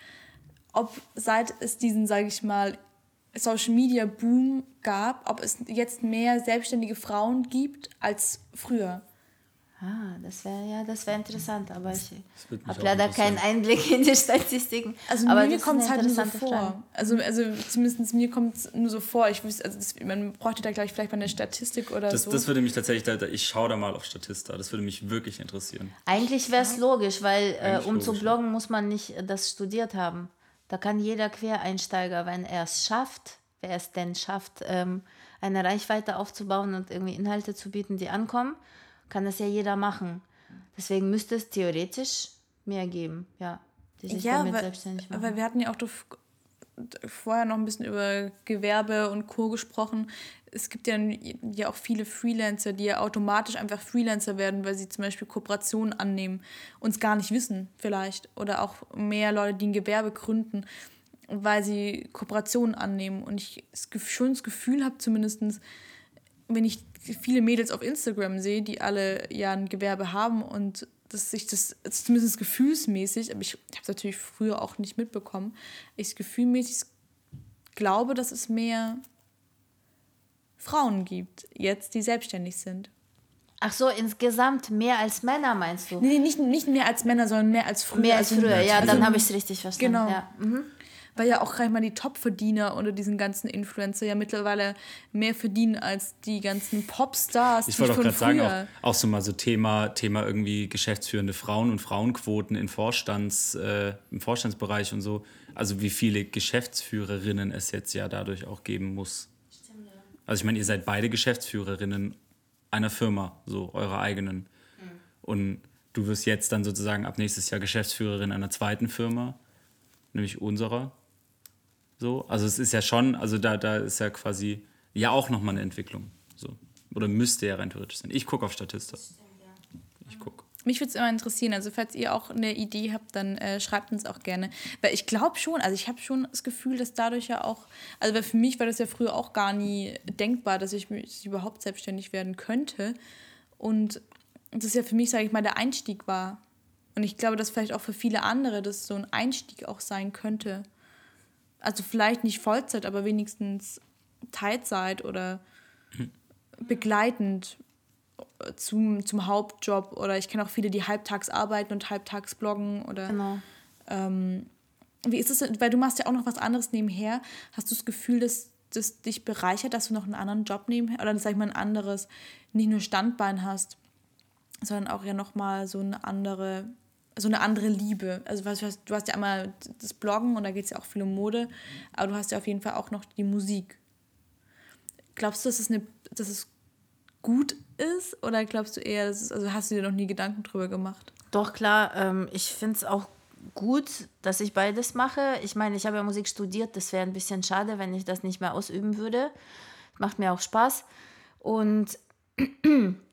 ob seit es diesen, sage ich mal, Social Media Boom gab, ob es jetzt mehr selbstständige Frauen gibt als früher. Ah, das wäre ja, das wäre interessant, aber ich habe leider keinen Einblick in die Statistiken. Also aber mir kommt es halt nur so vor. Frage. Also, also zumindest mir kommt es nur so vor. Ich wüsste, also das, man bräuchte da gleich vielleicht mal eine Statistik oder Das, so. das würde mich tatsächlich, da- ich schaue da mal auf Statista, das würde mich wirklich interessieren. Eigentlich wäre es logisch, weil äh, um zu logisch, bloggen muss man nicht äh, das studiert haben. Da kann jeder Quereinsteiger, wenn er es schafft, wer es denn schafft, ähm, eine Reichweite aufzubauen und irgendwie Inhalte zu bieten, die ankommen, kann das ja jeder machen. Deswegen müsste es theoretisch mehr geben, ja, die sich ja, damit weil, selbstständig machen. weil wir hatten ja auch vorher noch ein bisschen über Gewerbe und Co. gesprochen. Es gibt ja, ja auch viele Freelancer, die ja automatisch einfach Freelancer werden, weil sie zum Beispiel Kooperationen annehmen, uns gar nicht wissen vielleicht. Oder auch mehr Leute, die ein Gewerbe gründen, weil sie Kooperationen annehmen. Und ich schon das Gefühl habe zumindest, wenn ich viele Mädels auf Instagram sehe, die alle ja ein Gewerbe haben und dass sich das, also zumindest gefühlsmäßig, aber ich habe es natürlich früher auch nicht mitbekommen, ich gefühlmäßig glaube, dass es mehr Frauen gibt, jetzt, die selbstständig sind. Ach so, insgesamt mehr als Männer meinst du? Nee, nee, nicht, nicht mehr als Männer, sondern mehr als früher. Mehr als Also- früher, ja, also- dann habe ich es richtig verstanden. Genau. Ja. Mhm. Weil ja auch gleich mal die Topverdiener unter diesen ganzen Influencer ja mittlerweile mehr verdienen als die ganzen Popstars. Ich wollte auch gerade sagen, auch, auch, so mal so Thema, Thema irgendwie geschäftsführende Frauen und Frauenquoten in Vorstands, äh, im Vorstandsbereich und so. Also wie viele Geschäftsführerinnen es jetzt ja dadurch auch geben muss. Stimmt, ja. Also ich meine, ihr seid beide Geschäftsführerinnen einer Firma, so eurer eigenen. Mhm. Und du wirst jetzt dann sozusagen ab nächstes Jahr Geschäftsführerin einer zweiten Firma, nämlich unserer. So, also es ist ja schon, also da, da ist ja quasi ja auch nochmal eine Entwicklung. So. Oder müsste ja rein theoretisch sein. Ich gucke auf Statista. Ich gucke. Mich würde es immer interessieren, also falls ihr auch eine Idee habt, dann äh, schreibt uns auch gerne. Weil ich glaube schon, also ich habe schon das Gefühl, dass dadurch ja auch, also weil für mich war das ja früher auch gar nie denkbar, dass ich, dass ich überhaupt selbstständig werden könnte. Und das ja für mich, sage ich mal, der Einstieg war. Und ich glaube, dass vielleicht auch für viele andere das so ein Einstieg auch sein könnte. Also vielleicht nicht Vollzeit, aber wenigstens Teilzeit oder begleitend zum, zum Hauptjob. Oder ich kenne auch viele, die halbtags arbeiten und halbtags bloggen. Oder, genau. Ähm, wie ist es, weil du machst ja auch noch was anderes nebenher. Hast du das Gefühl, dass das dich bereichert, dass du noch einen anderen Job nebenher oder sag ich mal ein anderes, nicht nur Standbein hast? sondern auch ja nochmal so eine andere, so eine andere Liebe. Also du hast, du hast ja einmal das Bloggen und da geht es ja auch viel um Mode, aber du hast ja auf jeden Fall auch noch die Musik. Glaubst du, dass es, eine, dass es gut ist oder glaubst du eher, dass es, also hast du dir noch nie Gedanken drüber gemacht? Doch, klar. Ähm, ich finde es auch gut, dass ich beides mache. Ich meine, ich habe ja Musik studiert, das wäre ein bisschen schade, wenn ich das nicht mehr ausüben würde. Macht mir auch Spaß. Und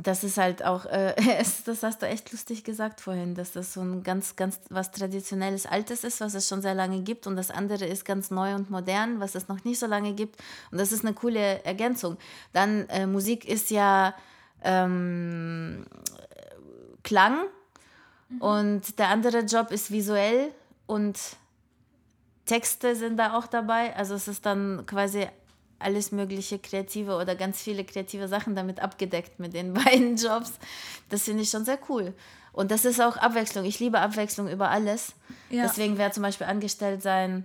das ist halt auch, äh, das hast du echt lustig gesagt vorhin, dass das so ein ganz, ganz was traditionelles Altes ist, was es schon sehr lange gibt und das andere ist ganz neu und modern, was es noch nicht so lange gibt und das ist eine coole Ergänzung. Dann äh, Musik ist ja ähm, Klang mhm. und der andere Job ist visuell und Texte sind da auch dabei, also es ist dann quasi alles mögliche kreative oder ganz viele kreative Sachen damit abgedeckt mit den beiden Jobs. Das finde ich schon sehr cool. Und das ist auch Abwechslung. Ich liebe Abwechslung über alles. Ja. Deswegen wäre zum Beispiel angestellt sein.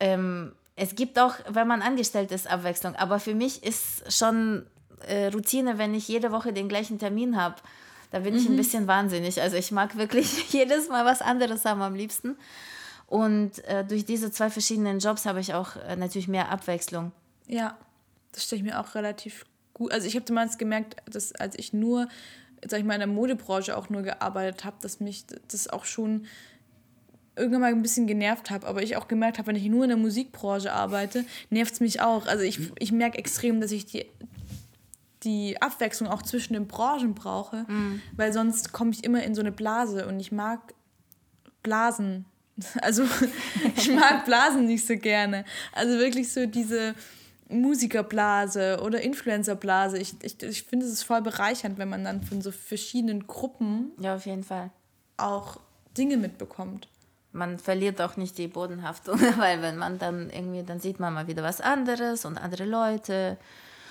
Ähm, es gibt auch, wenn man angestellt ist, Abwechslung. Aber für mich ist schon äh, Routine, wenn ich jede Woche den gleichen Termin habe. Da bin mhm. ich ein mhm. bisschen wahnsinnig. Also ich mag wirklich jedes Mal was anderes haben am liebsten. Und äh, durch diese zwei verschiedenen Jobs habe ich auch äh, natürlich mehr Abwechslung. Ja, das stelle ich mir auch relativ gut. Also ich habe damals gemerkt, dass als ich nur, sag ich mal, in der Modebranche auch nur gearbeitet habe, dass mich das auch schon irgendwann mal ein bisschen genervt habe. Aber ich auch gemerkt habe, wenn ich nur in der Musikbranche arbeite, nervt es mich auch. Also ich, ich merke extrem, dass ich die, die Abwechslung auch zwischen den Branchen brauche, mhm. weil sonst komme ich immer in so eine Blase und ich mag Blasen. Also ich mag Blasen nicht so gerne. Also wirklich so diese Musikerblase oder Influencerblase. Ich, ich, ich finde, es ist voll bereichernd, wenn man dann von so verschiedenen Gruppen ja, auf jeden Fall. auch Dinge mitbekommt. Man verliert auch nicht die Bodenhaftung, weil wenn man dann irgendwie, dann sieht man mal wieder was anderes und andere Leute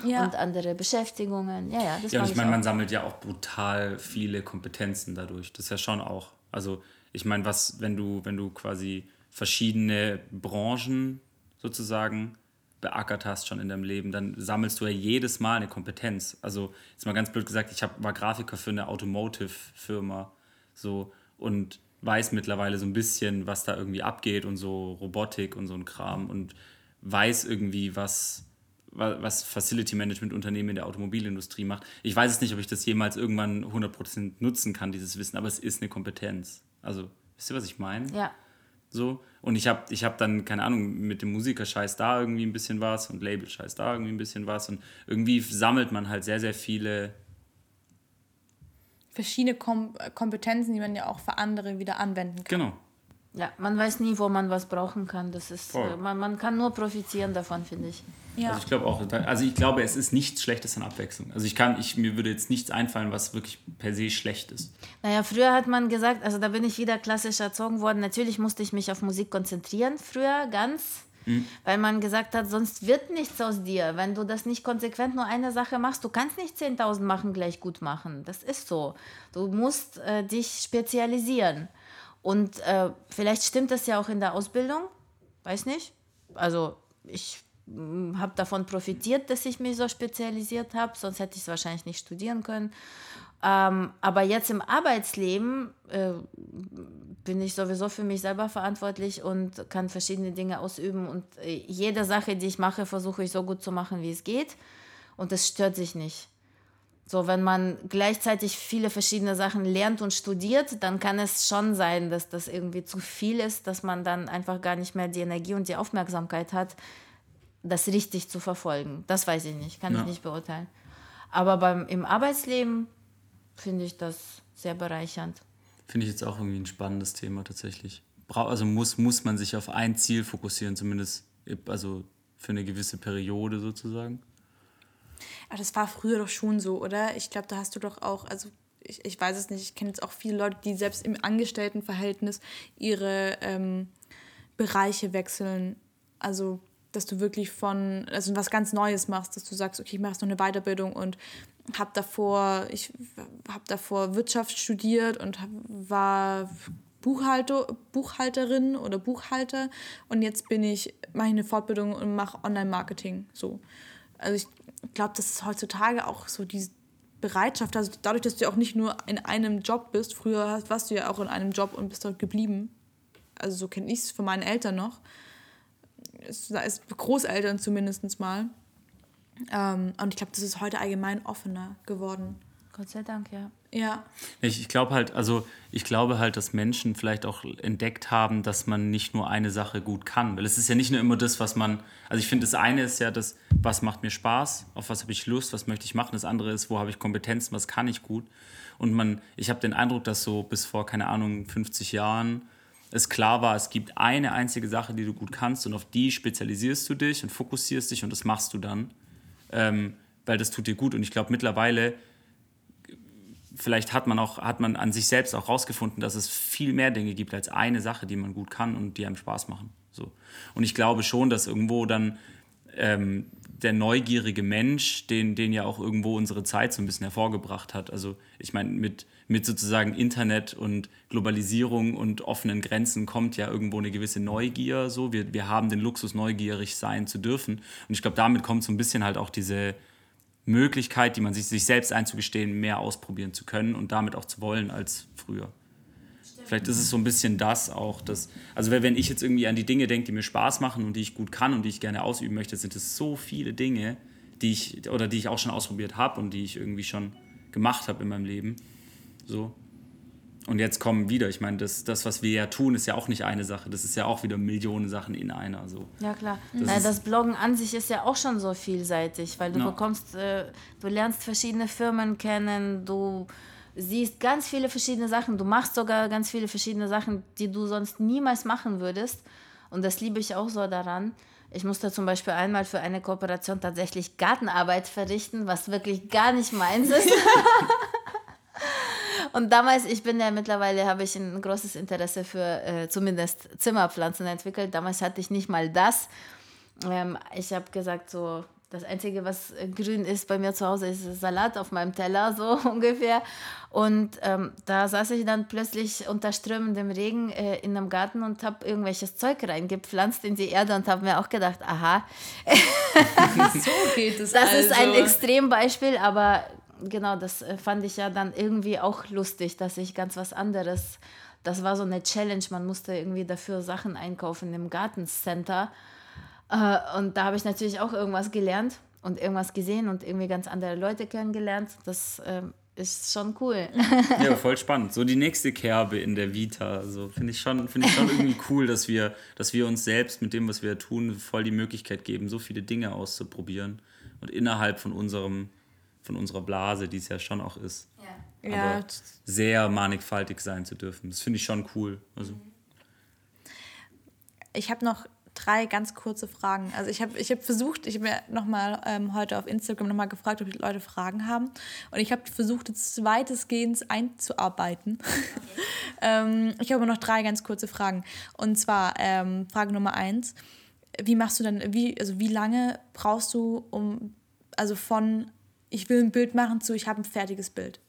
ja. und andere Beschäftigungen. Ja, ja, das ja, und ich meine, man sammelt ja auch brutal viele Kompetenzen dadurch. Das ist ja schon auch. Also ich meine, was, wenn du, wenn du quasi verschiedene Branchen sozusagen beackert hast schon in deinem Leben, dann sammelst du ja jedes Mal eine Kompetenz. Also jetzt mal ganz blöd gesagt, ich hab, war Grafiker für eine Automotive-Firma so und weiß mittlerweile so ein bisschen, was da irgendwie abgeht und so Robotik und so ein Kram und weiß irgendwie, was, was Facility Management Unternehmen in der Automobilindustrie macht. Ich weiß es nicht, ob ich das jemals irgendwann 100% nutzen kann, dieses Wissen, aber es ist eine Kompetenz. Also, wisst ihr, was ich meine? Ja. So. Und ich habe ich hab dann, keine Ahnung, mit dem Musikerscheiß da irgendwie ein bisschen was und Labelscheiß da irgendwie ein bisschen was. Und irgendwie sammelt man halt sehr, sehr viele. Verschiedene Kom Kompetenzen, die man ja auch für andere wieder anwenden kann. Genau. Ja, man weiß nie, wo man was brauchen kann. Das ist, äh, man, man kann nur profitieren davon, finde ich. Ja. Also ich glaube auch, also ich glaube, es ist nichts Schlechtes an Abwechslung. Also ich kann, ich, mir würde jetzt nichts einfallen, was wirklich per se schlecht ist. Naja, früher hat man gesagt, also da bin ich wieder klassisch erzogen worden. Natürlich musste ich mich auf Musik konzentrieren, früher ganz. Mhm. Weil man gesagt hat, sonst wird nichts aus dir. Wenn du das nicht konsequent nur eine Sache machst, du kannst nicht 10.000 machen gleich gut machen. Das ist so. Du musst äh, dich spezialisieren. Und äh, vielleicht stimmt das ja auch in der Ausbildung, weiß nicht. Also ich habe davon profitiert, dass ich mich so spezialisiert habe, sonst hätte ich es wahrscheinlich nicht studieren können. Ähm, aber jetzt im Arbeitsleben äh, bin ich sowieso für mich selber verantwortlich und kann verschiedene Dinge ausüben. Und äh, jede Sache, die ich mache, versuche ich so gut zu machen, wie es geht. Und es stört sich nicht. So, wenn man gleichzeitig viele verschiedene Sachen lernt und studiert, dann kann es schon sein, dass das irgendwie zu viel ist, dass man dann einfach gar nicht mehr die Energie und die Aufmerksamkeit hat, das richtig zu verfolgen. Das weiß ich nicht, kann ja. ich nicht beurteilen. Aber beim, im Arbeitsleben finde ich das sehr bereichernd. Finde ich jetzt auch irgendwie ein spannendes Thema tatsächlich. Also muss, muss man sich auf ein Ziel fokussieren, zumindest also für eine gewisse Periode sozusagen. Aber das war früher doch schon so, oder? Ich glaube, da hast du doch auch, also ich, ich weiß es nicht, ich kenne jetzt auch viele Leute, die selbst im Angestelltenverhältnis ihre ähm, Bereiche wechseln. Also, dass du wirklich von, also was ganz Neues machst, dass du sagst, okay, ich mache jetzt noch eine Weiterbildung und habe davor, ich habe davor Wirtschaft studiert und hab, war Buchhalter, Buchhalterin oder Buchhalter und jetzt bin ich, mache ich eine Fortbildung und mache Online-Marketing. So. Also ich glaube, das ist heutzutage auch so diese Bereitschaft, also dadurch, dass du auch nicht nur in einem Job bist, früher warst du ja auch in einem Job und bist dort geblieben. Also so kenne ich es von meinen Eltern noch. Da ist Großeltern zumindest mal. Ähm, und ich glaube, das ist heute allgemein offener geworden. Gott sei Dank, ja. Ja. Ich, ich glaube halt, also ich glaube halt, dass Menschen vielleicht auch entdeckt haben, dass man nicht nur eine Sache gut kann. Weil es ist ja nicht nur immer das, was man. Also ich finde, das eine ist ja das, was macht mir Spaß, auf was habe ich Lust, was möchte ich machen. Das andere ist, wo habe ich Kompetenzen, was kann ich gut. Und man, ich habe den Eindruck, dass so bis vor, keine Ahnung, 50 Jahren es klar war, es gibt eine einzige Sache, die du gut kannst und auf die spezialisierst du dich und fokussierst dich und das machst du dann ähm, weil das tut dir gut. Und ich glaube mittlerweile, vielleicht hat man auch, hat man an sich selbst auch rausgefunden, dass es viel mehr Dinge gibt als eine Sache, die man gut kann und die einem Spaß machen. So. Und ich glaube schon, dass irgendwo dann ähm, der neugierige Mensch, den, den ja auch irgendwo unsere Zeit so ein bisschen hervorgebracht hat. Also ich meine, mit, mit sozusagen Internet und Globalisierung und offenen Grenzen kommt ja irgendwo eine gewisse Neugier. So. Wir, wir haben den Luxus, neugierig sein zu dürfen. Und ich glaube, damit kommt so ein bisschen halt auch diese Möglichkeit, die man sich, sich selbst einzugestehen, mehr ausprobieren zu können und damit auch zu wollen als früher. Vielleicht ist es so ein bisschen das auch, dass, also wenn ich jetzt irgendwie an die Dinge denke, die mir Spaß machen und die ich gut kann und die ich gerne ausüben möchte, sind es so viele Dinge, die ich, oder die ich auch schon ausprobiert habe und die ich irgendwie schon gemacht habe in meinem Leben. So. Und jetzt kommen wieder, ich meine, das, das, was wir ja tun, ist ja auch nicht eine Sache, das ist ja auch wieder Millionen Sachen in einer. So. Ja, klar. Das, das Bloggen an sich ist ja auch schon so vielseitig, weil du ja. bekommst, äh, du lernst verschiedene Firmen kennen, du siehst ganz viele verschiedene Sachen. Du machst sogar ganz viele verschiedene Sachen, die du sonst niemals machen würdest. Und das liebe ich auch so daran. Ich musste zum Beispiel einmal für eine Kooperation tatsächlich Gartenarbeit verrichten, was wirklich gar nicht meins ist. Und damals, ich bin ja mittlerweile, habe ich ein großes Interesse für äh, zumindest Zimmerpflanzen entwickelt. Damals hatte ich nicht mal das. Ähm, ich habe gesagt, so, das Einzige, was grün ist bei mir zu Hause, ist Salat auf meinem Teller, so ungefähr. Und ähm, da saß ich dann plötzlich unter strömendem Regen äh, in einem Garten und habe irgendwelches Zeug reingepflanzt in die Erde und habe mir auch gedacht, aha. so geht es. Das also. ist ein also. Extrembeispiel, aber genau, das äh, fand ich ja dann irgendwie auch lustig, dass ich ganz was anderes. Das war so eine Challenge, man musste irgendwie dafür Sachen einkaufen im Gartencenter. Äh, und da habe ich natürlich auch irgendwas gelernt und irgendwas gesehen und irgendwie ganz andere Leute kennengelernt. Das ähm, ist schon cool. Ja, voll spannend. So die nächste Kerbe in der Vita. So finde ich schon, finde ich schon irgendwie cool, dass wir, dass wir uns selbst mit dem, was wir tun, voll die Möglichkeit geben, so viele Dinge auszuprobieren und innerhalb von unserem, von unserer Blase, die es ja schon auch ist. Ja. Aber ja. sehr mannigfaltig sein zu dürfen. Das finde ich schon cool. Also. Ich habe noch drei ganz kurze Fragen. Also ich habe ich hab versucht, ich habe mir nochmal ähm, heute auf Instagram nochmal gefragt, ob die Leute Fragen haben. Und ich habe versucht, es weitestgehend einzuarbeiten. Okay. ähm, ich habe noch drei ganz kurze Fragen. Und zwar ähm, Frage Nummer eins. Wie machst du dann, wie, also wie lange brauchst du, um, also von ich will ein Bild machen zu ich habe ein fertiges Bild?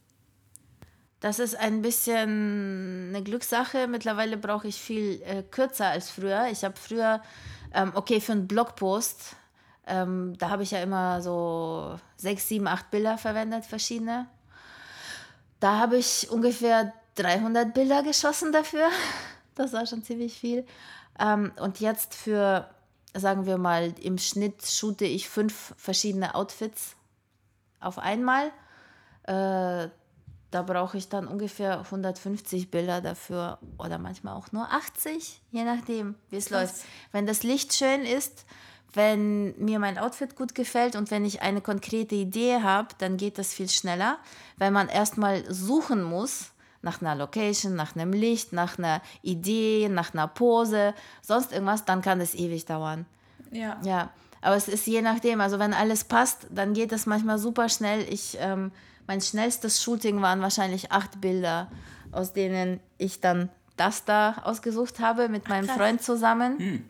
Das ist ein bisschen eine Glückssache. Mittlerweile brauche ich viel äh, kürzer als früher. Ich habe früher, ähm, okay, für einen Blogpost, ähm, da habe ich ja immer so sechs, sieben, acht Bilder verwendet, verschiedene. Da habe ich ungefähr 300 Bilder geschossen dafür. Das war schon ziemlich viel. Ähm, und jetzt für, sagen wir mal, im Schnitt shoote ich fünf verschiedene Outfits auf einmal. Äh, da brauche ich dann ungefähr 150 Bilder dafür oder manchmal auch nur 80, je nachdem, wie es läuft. Wenn das Licht schön ist, wenn mir mein Outfit gut gefällt und wenn ich eine konkrete Idee habe, dann geht das viel schneller, weil man erstmal suchen muss nach einer Location, nach einem Licht, nach einer Idee, nach einer Pose, sonst irgendwas, dann kann das ewig dauern. Ja. Ja, aber es ist je nachdem. Also wenn alles passt, dann geht das manchmal super schnell. Ich, ähm, mein schnellstes Shooting waren wahrscheinlich acht Bilder, aus denen ich dann das da ausgesucht habe mit meinem krass. Freund zusammen.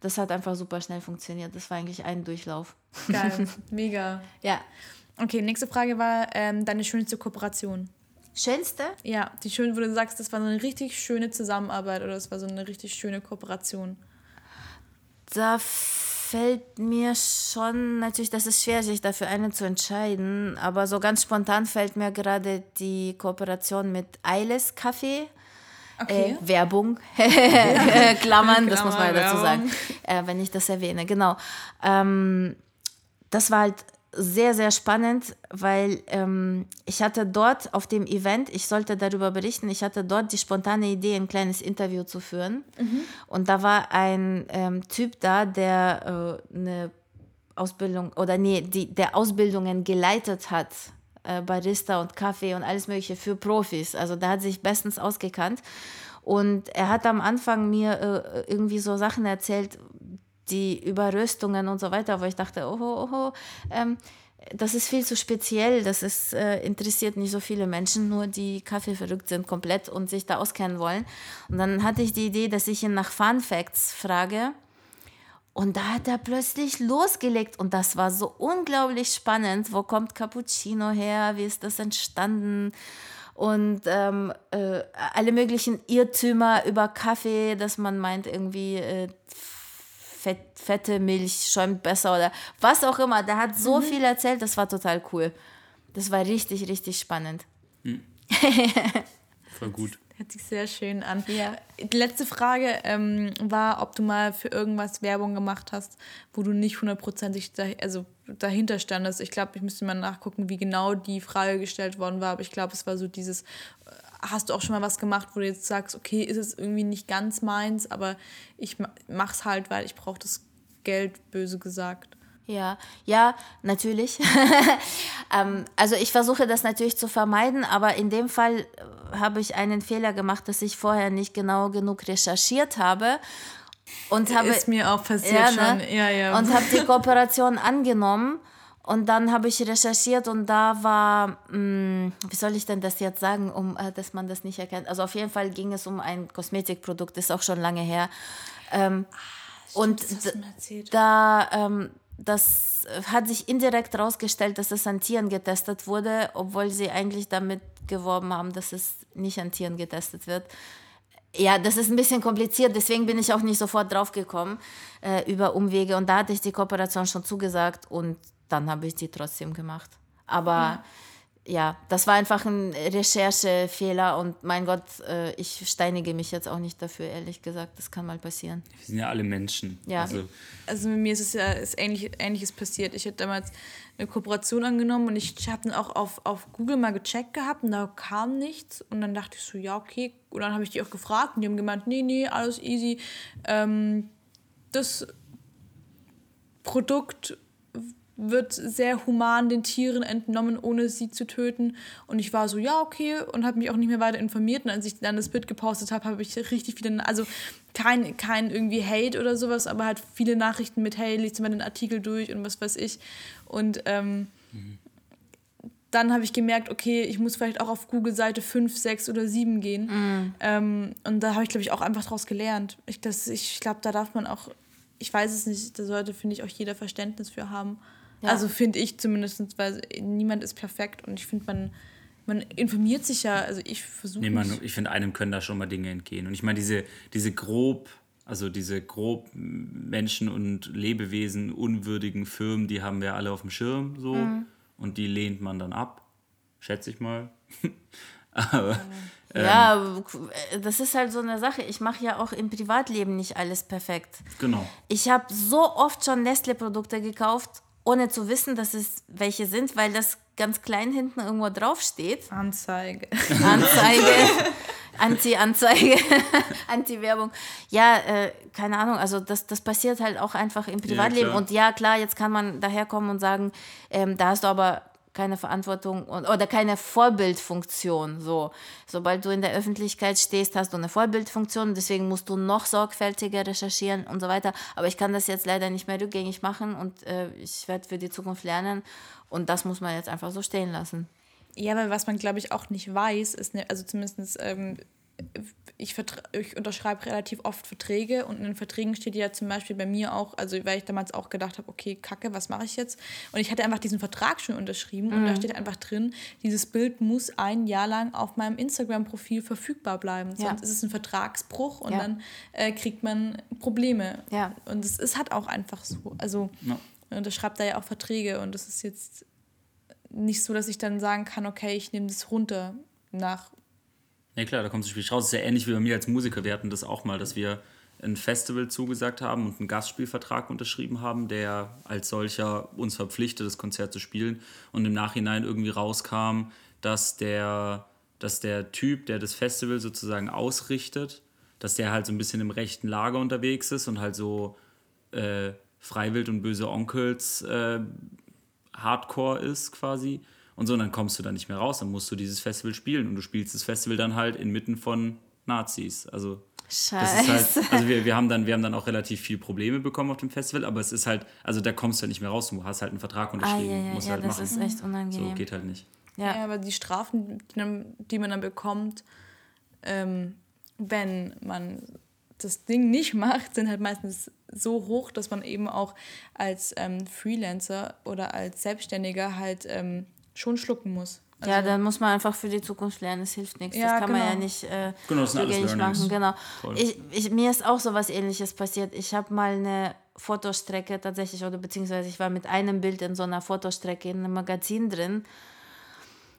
Das hat einfach super schnell funktioniert. Das war eigentlich ein Durchlauf. Geil. Mega. Ja. Okay, nächste Frage war ähm, deine schönste Kooperation. Schönste? Ja, die schön, wo du sagst, das war so eine richtig schöne Zusammenarbeit oder das war so eine richtig schöne Kooperation. Da fällt mir schon, natürlich, das ist schwer, sich dafür eine zu entscheiden, aber so ganz spontan fällt mir gerade die Kooperation mit Eiles Kaffee. Okay. Äh, Werbung, Äh, Klammern, das muss man ja dazu sagen, äh, wenn ich das erwähne, genau. Ähm, das war halt sehr, sehr spannend, weil ähm, ich hatte dort auf dem Event, ich sollte darüber berichten, ich hatte dort die spontane Idee, ein kleines Interview zu führen. Und da war ein ähm, Typ da, der äh, eine Ausbildung oder nee, die, der Ausbildungen geleitet hat, äh, Barista und Kaffee und alles Mögliche für Profis. Also da hat sich bestens ausgekannt. Und er hat am Anfang mir äh, irgendwie so Sachen erzählt, die über Röstungen und so weiter, wo ich dachte, oh, oh, oh, ähm, das ist viel zu speziell, das ist, äh, interessiert nicht so viele Menschen, nur die Kaffee verrückt sind komplett und sich da auskennen wollen. Und dann hatte ich die Idee, dass ich ihn nach Fun Facts frage. Und da hat er plötzlich losgelegt und das war so unglaublich spannend. Wo kommt Cappuccino her? Wie ist das entstanden? Und ähm, äh, alle möglichen Irrtümer über Kaffee, dass man meint, irgendwie äh, fett, fette Milch schäumt besser oder was auch immer. Der hat so viel erzählt, das war total cool. Das war richtig, richtig spannend. Voll gut. Hört sich sehr schön an. Ja. Die letzte Frage ähm, war, ob du mal für irgendwas Werbung gemacht hast, wo du nicht hundertprozentig da, also dahinter standest. Ich glaube, ich müsste mal nachgucken, wie genau die Frage gestellt worden war, aber ich glaube, es war so dieses, äh, hast du auch schon mal was gemacht, wo du jetzt sagst, okay, ist es irgendwie nicht ganz meins, aber ich ma- mach's halt, weil ich brauche das Geld, böse gesagt. Ja, ja, natürlich. ähm, also ich versuche das natürlich zu vermeiden, aber in dem Fall äh, habe ich einen Fehler gemacht, dass ich vorher nicht genau genug recherchiert habe und habe Ist mir auch passiert ja, schon. ne? Ja, ja. und habe die Kooperation angenommen und dann habe ich recherchiert und da war, mh, wie soll ich denn das jetzt sagen, um äh, dass man das nicht erkennt. Also auf jeden Fall ging es um ein Kosmetikprodukt, ist auch schon lange her. Ähm, und du mir erzählt. da ähm, das hat sich indirekt herausgestellt, dass es an Tieren getestet wurde, obwohl sie eigentlich damit geworben haben, dass es nicht an Tieren getestet wird. Ja, das ist ein bisschen kompliziert, deswegen bin ich auch nicht sofort drauf gekommen äh, über Umwege. Und da hatte ich die Kooperation schon zugesagt und dann habe ich die trotzdem gemacht. Aber ja, das war einfach ein Recherchefehler und mein Gott, äh, ich steinige mich jetzt auch nicht dafür, ehrlich gesagt. Das kann mal passieren. Wir sind ja alle Menschen. Ja. Also, Also mit mir ist es ja ist ähnlich, Ähnliches passiert. Ich hatte damals eine Kooperation angenommen und ich habe dann auch auf, auf Google mal gecheckt gehabt und da kam nichts. Und dann dachte ich so, ja, okay. Und dann habe ich die auch gefragt und die haben gemeint, nee, nee, alles easy. Ähm, das Produkt wird sehr human den Tieren entnommen, ohne sie zu töten. Und ich war so, ja, okay, und habe mich auch nicht mehr weiter informiert. Und als ich dann das Bild gepostet habe, habe ich richtig viele, also kein, kein irgendwie Hate oder sowas, aber halt viele Nachrichten mit, hey, liest mal den Artikel durch und was weiß ich. Und ähm, dann habe ich gemerkt, okay, ich muss vielleicht auch auf Google Seite 5, 6 oder 7 gehen. Ähm, und da habe ich, glaube ich, auch einfach daraus gelernt. Ich, das- ich glaube, da darf man auch, ich weiß es nicht, da sollte, finde ich, auch jeder Verständnis für haben. Ja. Also finde ich zumindest, weil niemand ist perfekt und ich finde, man man informiert sich ja, also ich versuche. Nee, man, ich finde, einem können da schon mal Dinge entgehen. Und ich meine, diese, diese grob, also diese grob Menschen und Lebewesen unwürdigen Firmen, die haben wir alle auf dem Schirm so. Und die lehnt man dann ab, schätze ich mal. Aber Ja, das ist halt so eine Sache. Ich mache ja auch im Privatleben nicht alles perfekt. genau. Ich habe so oft schon Nestle-Produkte gekauft, ohne zu wissen, dass es welche sind, weil das ganz klein hinten irgendwo drauf steht. Anzeige. Anzeige, Anti-Anzeige, Anti-Werbung. Ja, äh, keine Ahnung, also das, das passiert halt auch einfach im Privatleben. klar. und ja, klar, jetzt kann man daherkommen und sagen, ähm, da hast du aber keine Verantwortung oder keine Vorbildfunktion. So. Sobald du in der Öffentlichkeit stehst, hast du eine Vorbildfunktion, deswegen musst du noch sorgfältiger recherchieren und so weiter. Aber ich kann das jetzt leider nicht mehr rückgängig machen und äh, ich werde für die Zukunft lernen und das muss man jetzt einfach so stehen lassen. Ja, aber was man, glaube ich, auch nicht weiß, ist, ne, also zumindest, ähm, ich, ich unterschreibe relativ oft Verträge und in den Verträgen steht ja zum Beispiel bei mir auch, also weil ich damals auch gedacht habe, okay, kacke, was mache ich jetzt? Und ich hatte einfach diesen Vertrag schon unterschrieben und da steht einfach drin, dieses Bild muss ein Jahr lang auf meinem Instagram-Profil verfügbar bleiben. Ja. Sonst ist es ein Vertragsbruch und Ja. dann äh, kriegt man Probleme. Ja. Und es ist halt auch einfach so. Also Ja. man unterschreibt da ja auch Verträge und das ist jetzt nicht so, dass ich dann sagen kann, okay, ich nehme das runter nach. Ja klar, da kommt das Spiel raus. Das ist ja ähnlich wie bei mir als Musiker. Wir hatten das auch mal, dass wir ein Festival zugesagt haben und einen Gastspielvertrag unterschrieben haben, der als solcher uns verpflichtet, das Konzert zu spielen. Und im Nachhinein irgendwie rauskam, dass der, dass der Typ, der das Festival sozusagen ausrichtet, dass der halt so ein bisschen im rechten Lager unterwegs ist und halt so äh, Freiwild und böse Onkels äh, Hardcore ist quasi. Und so, und dann kommst du da nicht mehr raus, dann musst du dieses Festival spielen und du spielst das Festival dann halt inmitten von Nazis. Also das Scheiße. ist halt, also wir, wir, haben dann, wir haben dann auch relativ viel Probleme bekommen auf dem Festival, aber es ist halt, also da kommst du halt nicht mehr raus, du hast halt einen Vertrag Ah, unterschrieben, ja, ja, musst ja, halt das machen. ist echt so, unangenehm. geht halt nicht. Ja. Ja. aber die Strafen, die man dann bekommt, ähm, wenn man das Ding nicht macht, sind halt meistens so hoch, dass man eben auch als ähm, Freelancer oder als Selbstständiger halt ähm, schon schlucken muss. Also, Ja, dann muss man einfach für die Zukunft lernen, es hilft nichts. Ja, das kann man ja genau. nicht äh, Genau, das sind Learnings. machen. Genau. Ich, ich, mir ist auch so was ähnliches passiert. Ich habe mal eine Fotostrecke tatsächlich, oder beziehungsweise ich war mit einem Bild in so einer Fotostrecke in einem Magazin drin.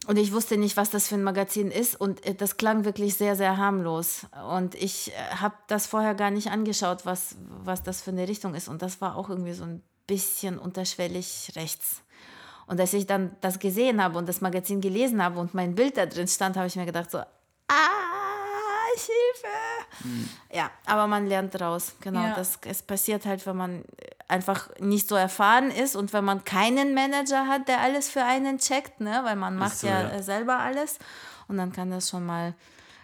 Und ich wusste nicht, was das für ein Magazin ist. Und äh, das klang wirklich sehr, sehr harmlos. Und ich äh, habe das vorher gar nicht angeschaut, was, was das für eine Richtung ist. Und das war auch irgendwie so ein bisschen unterschwellig rechts. Und als ich dann das gesehen habe und das Magazin gelesen habe und mein Bild da drin stand, habe ich mir gedacht so, ah, Hilfe. Ja, aber man lernt daraus. Genau, Ja. das es passiert halt, wenn man einfach nicht so erfahren ist und wenn man keinen Manager hat, der alles für einen checkt, ne, weil man macht so, ja, ja. äh, selber alles und dann kann das schon mal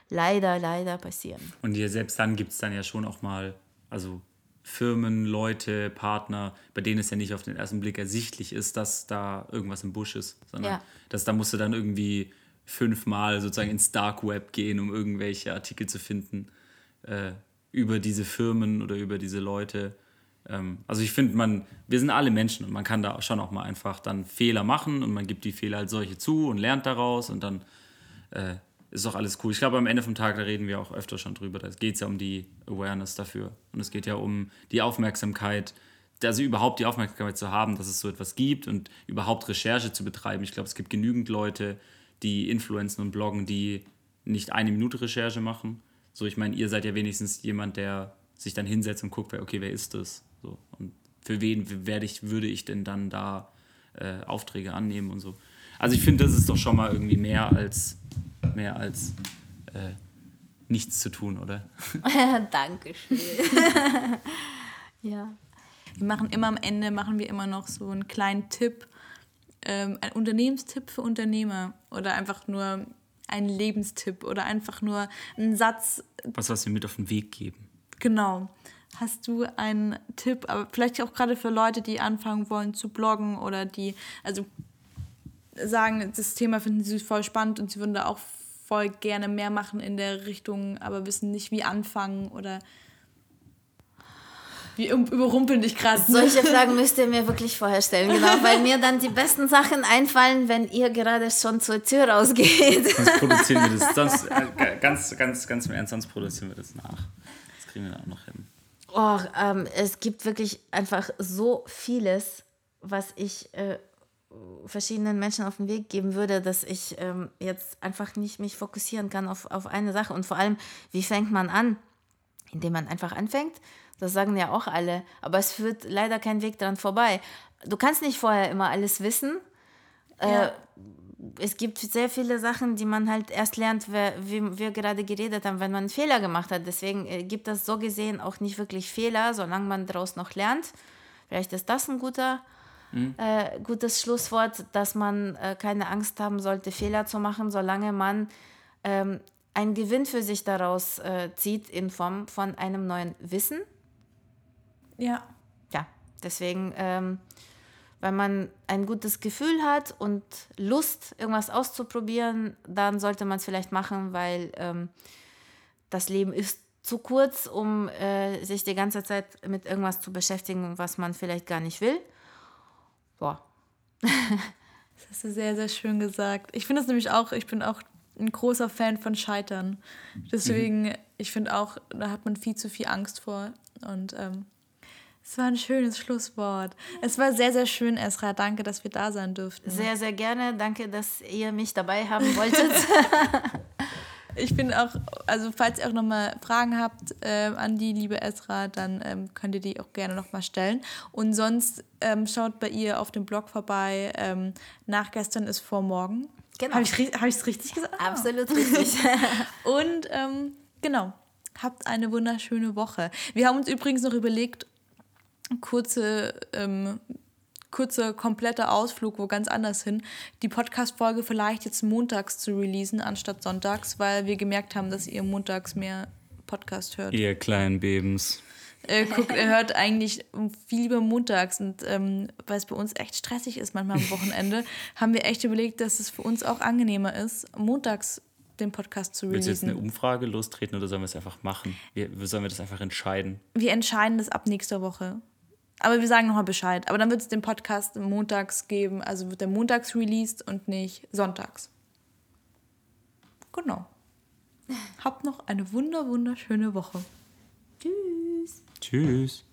leider, leider passieren. Und hier selbst dann gibt es dann ja schon auch mal, also Firmen, Leute, Partner, bei denen es ja nicht auf den ersten Blick ersichtlich ist, dass da irgendwas im Busch ist, sondern Ja. dass da musst du dann irgendwie fünfmal sozusagen ins Dark Web gehen, um irgendwelche Artikel zu finden äh, über diese Firmen oder über diese Leute. Ähm, also ich finde, man, wir sind alle Menschen und man kann da schon auch mal einfach dann Fehler machen und man gibt die Fehler als solche zu und lernt daraus und dann äh, ist doch alles cool. Ich glaube, am Ende vom Tag, da reden wir auch öfter schon drüber, da geht es ja um die Awareness dafür. Und es geht ja um die Aufmerksamkeit, also überhaupt die Aufmerksamkeit zu haben, dass es so etwas gibt und überhaupt Recherche zu betreiben. Ich glaube, es gibt genügend Leute, die influenzen und bloggen, die nicht eine Minute Recherche machen. So, ich meine, ihr seid ja wenigstens jemand, der sich dann hinsetzt und guckt, okay, wer ist das? So, und für wen werde ich, würde ich denn dann da äh, Aufträge annehmen und so. Also ich finde, das ist doch schon mal irgendwie mehr als mehr als äh, nichts zu tun, oder? Dankeschön. ja. Wir machen immer am Ende, machen wir immer noch so einen kleinen Tipp, ähm, ein Unternehmenstipp für Unternehmer oder einfach nur ein Lebenstipp oder einfach nur einen Satz, Was, was wir mit auf den Weg geben. genau. Hast du einen Tipp, aber vielleicht auch gerade für Leute, die anfangen wollen zu bloggen oder die, also sagen, das Thema finden sie voll spannend und sie würden da auch voll gerne mehr machen in der Richtung, aber wissen nicht, wie anfangen oder um- überrumpeln dich gerade. Solche Fragen müsst ihr mir wirklich vorher stellen, genau, weil mir dann die besten Sachen einfallen, wenn ihr gerade schon zur Tür rausgeht. Sonst produzieren wir das. Sonst, äh, ganz, ganz, ganz im Ernst, sonst produzieren wir das nach. Das kriegen wir dann auch noch hin. Oh, ähm, es gibt wirklich einfach so vieles, was ich äh, verschiedenen Menschen auf den Weg geben würde, dass ich ähm, jetzt einfach nicht mich fokussieren kann auf, auf eine Sache. Und vor allem, wie fängt man an? Indem man einfach anfängt. Das sagen ja auch alle. Aber es führt leider kein Weg dran vorbei. Du kannst nicht vorher immer alles wissen. Ja. Es gibt sehr viele Sachen, die man halt erst lernt, wie wir gerade geredet haben, wenn man einen Fehler gemacht hat. Deswegen äh, gibt es so gesehen auch nicht wirklich Fehler, solange man daraus noch lernt. Vielleicht ist das ein guter, äh, gutes Schlusswort, dass man äh, keine Angst haben sollte, Fehler zu machen, solange man ähm, einen Gewinn für sich daraus äh, zieht in Form von einem neuen Wissen. Ja. Ja, deswegen, ähm, wenn man ein gutes Gefühl hat und Lust, irgendwas auszuprobieren, dann sollte man es vielleicht machen, weil ähm, das Leben ist zu kurz, um äh, sich die ganze Zeit mit irgendwas zu beschäftigen, was man vielleicht gar nicht will. Boah. Das hast du sehr, sehr schön gesagt. Ich finde es nämlich auch, ich bin auch ein großer Fan von Scheitern. Deswegen, ich finde auch, da hat man viel zu viel Angst vor. Und ähm, es war ein schönes Schlusswort. Es war sehr, sehr schön, Esra. Danke, dass wir da sein durften. Sehr, sehr gerne. Danke, dass ihr mich dabei haben wolltet. Ich bin auch, also falls ihr auch nochmal Fragen habt ähm, an die liebe Esra, dann ähm, könnt ihr die auch gerne nochmal stellen. Und sonst ähm, schaut bei ihr auf dem Blog vorbei. Ähm, nach gestern ist vor morgen. Genau. Habe ich es hab richtig gesagt? Ah. Absolut richtig. Und ähm, genau, habt eine wunderschöne Woche. Wir haben uns übrigens noch überlegt, kurze, kurzer, kompletter Ausflug wo ganz anders hin, die Podcast-Folge vielleicht jetzt montags zu releasen, anstatt sonntags, weil wir gemerkt haben, dass ihr montags mehr Podcast hört. Ihr kleinen Bebens. Äh, guckt, er hört eigentlich viel lieber montags und ähm, weil es bei uns echt stressig ist manchmal am Wochenende, haben wir echt überlegt, dass es für uns auch angenehmer ist, montags den Podcast zu Willst du jetzt releasen. eine Umfrage lostreten oder sollen wir es einfach machen? Wir, sollen wir das einfach entscheiden? Wir entscheiden das ab nächster Woche. Aber wir sagen nochmal Bescheid. Aber dann wird es den Podcast montags geben. Also wird der montags released und nicht sonntags. Genau. Habt noch eine wunder, wunderschöne Woche. Tschüss.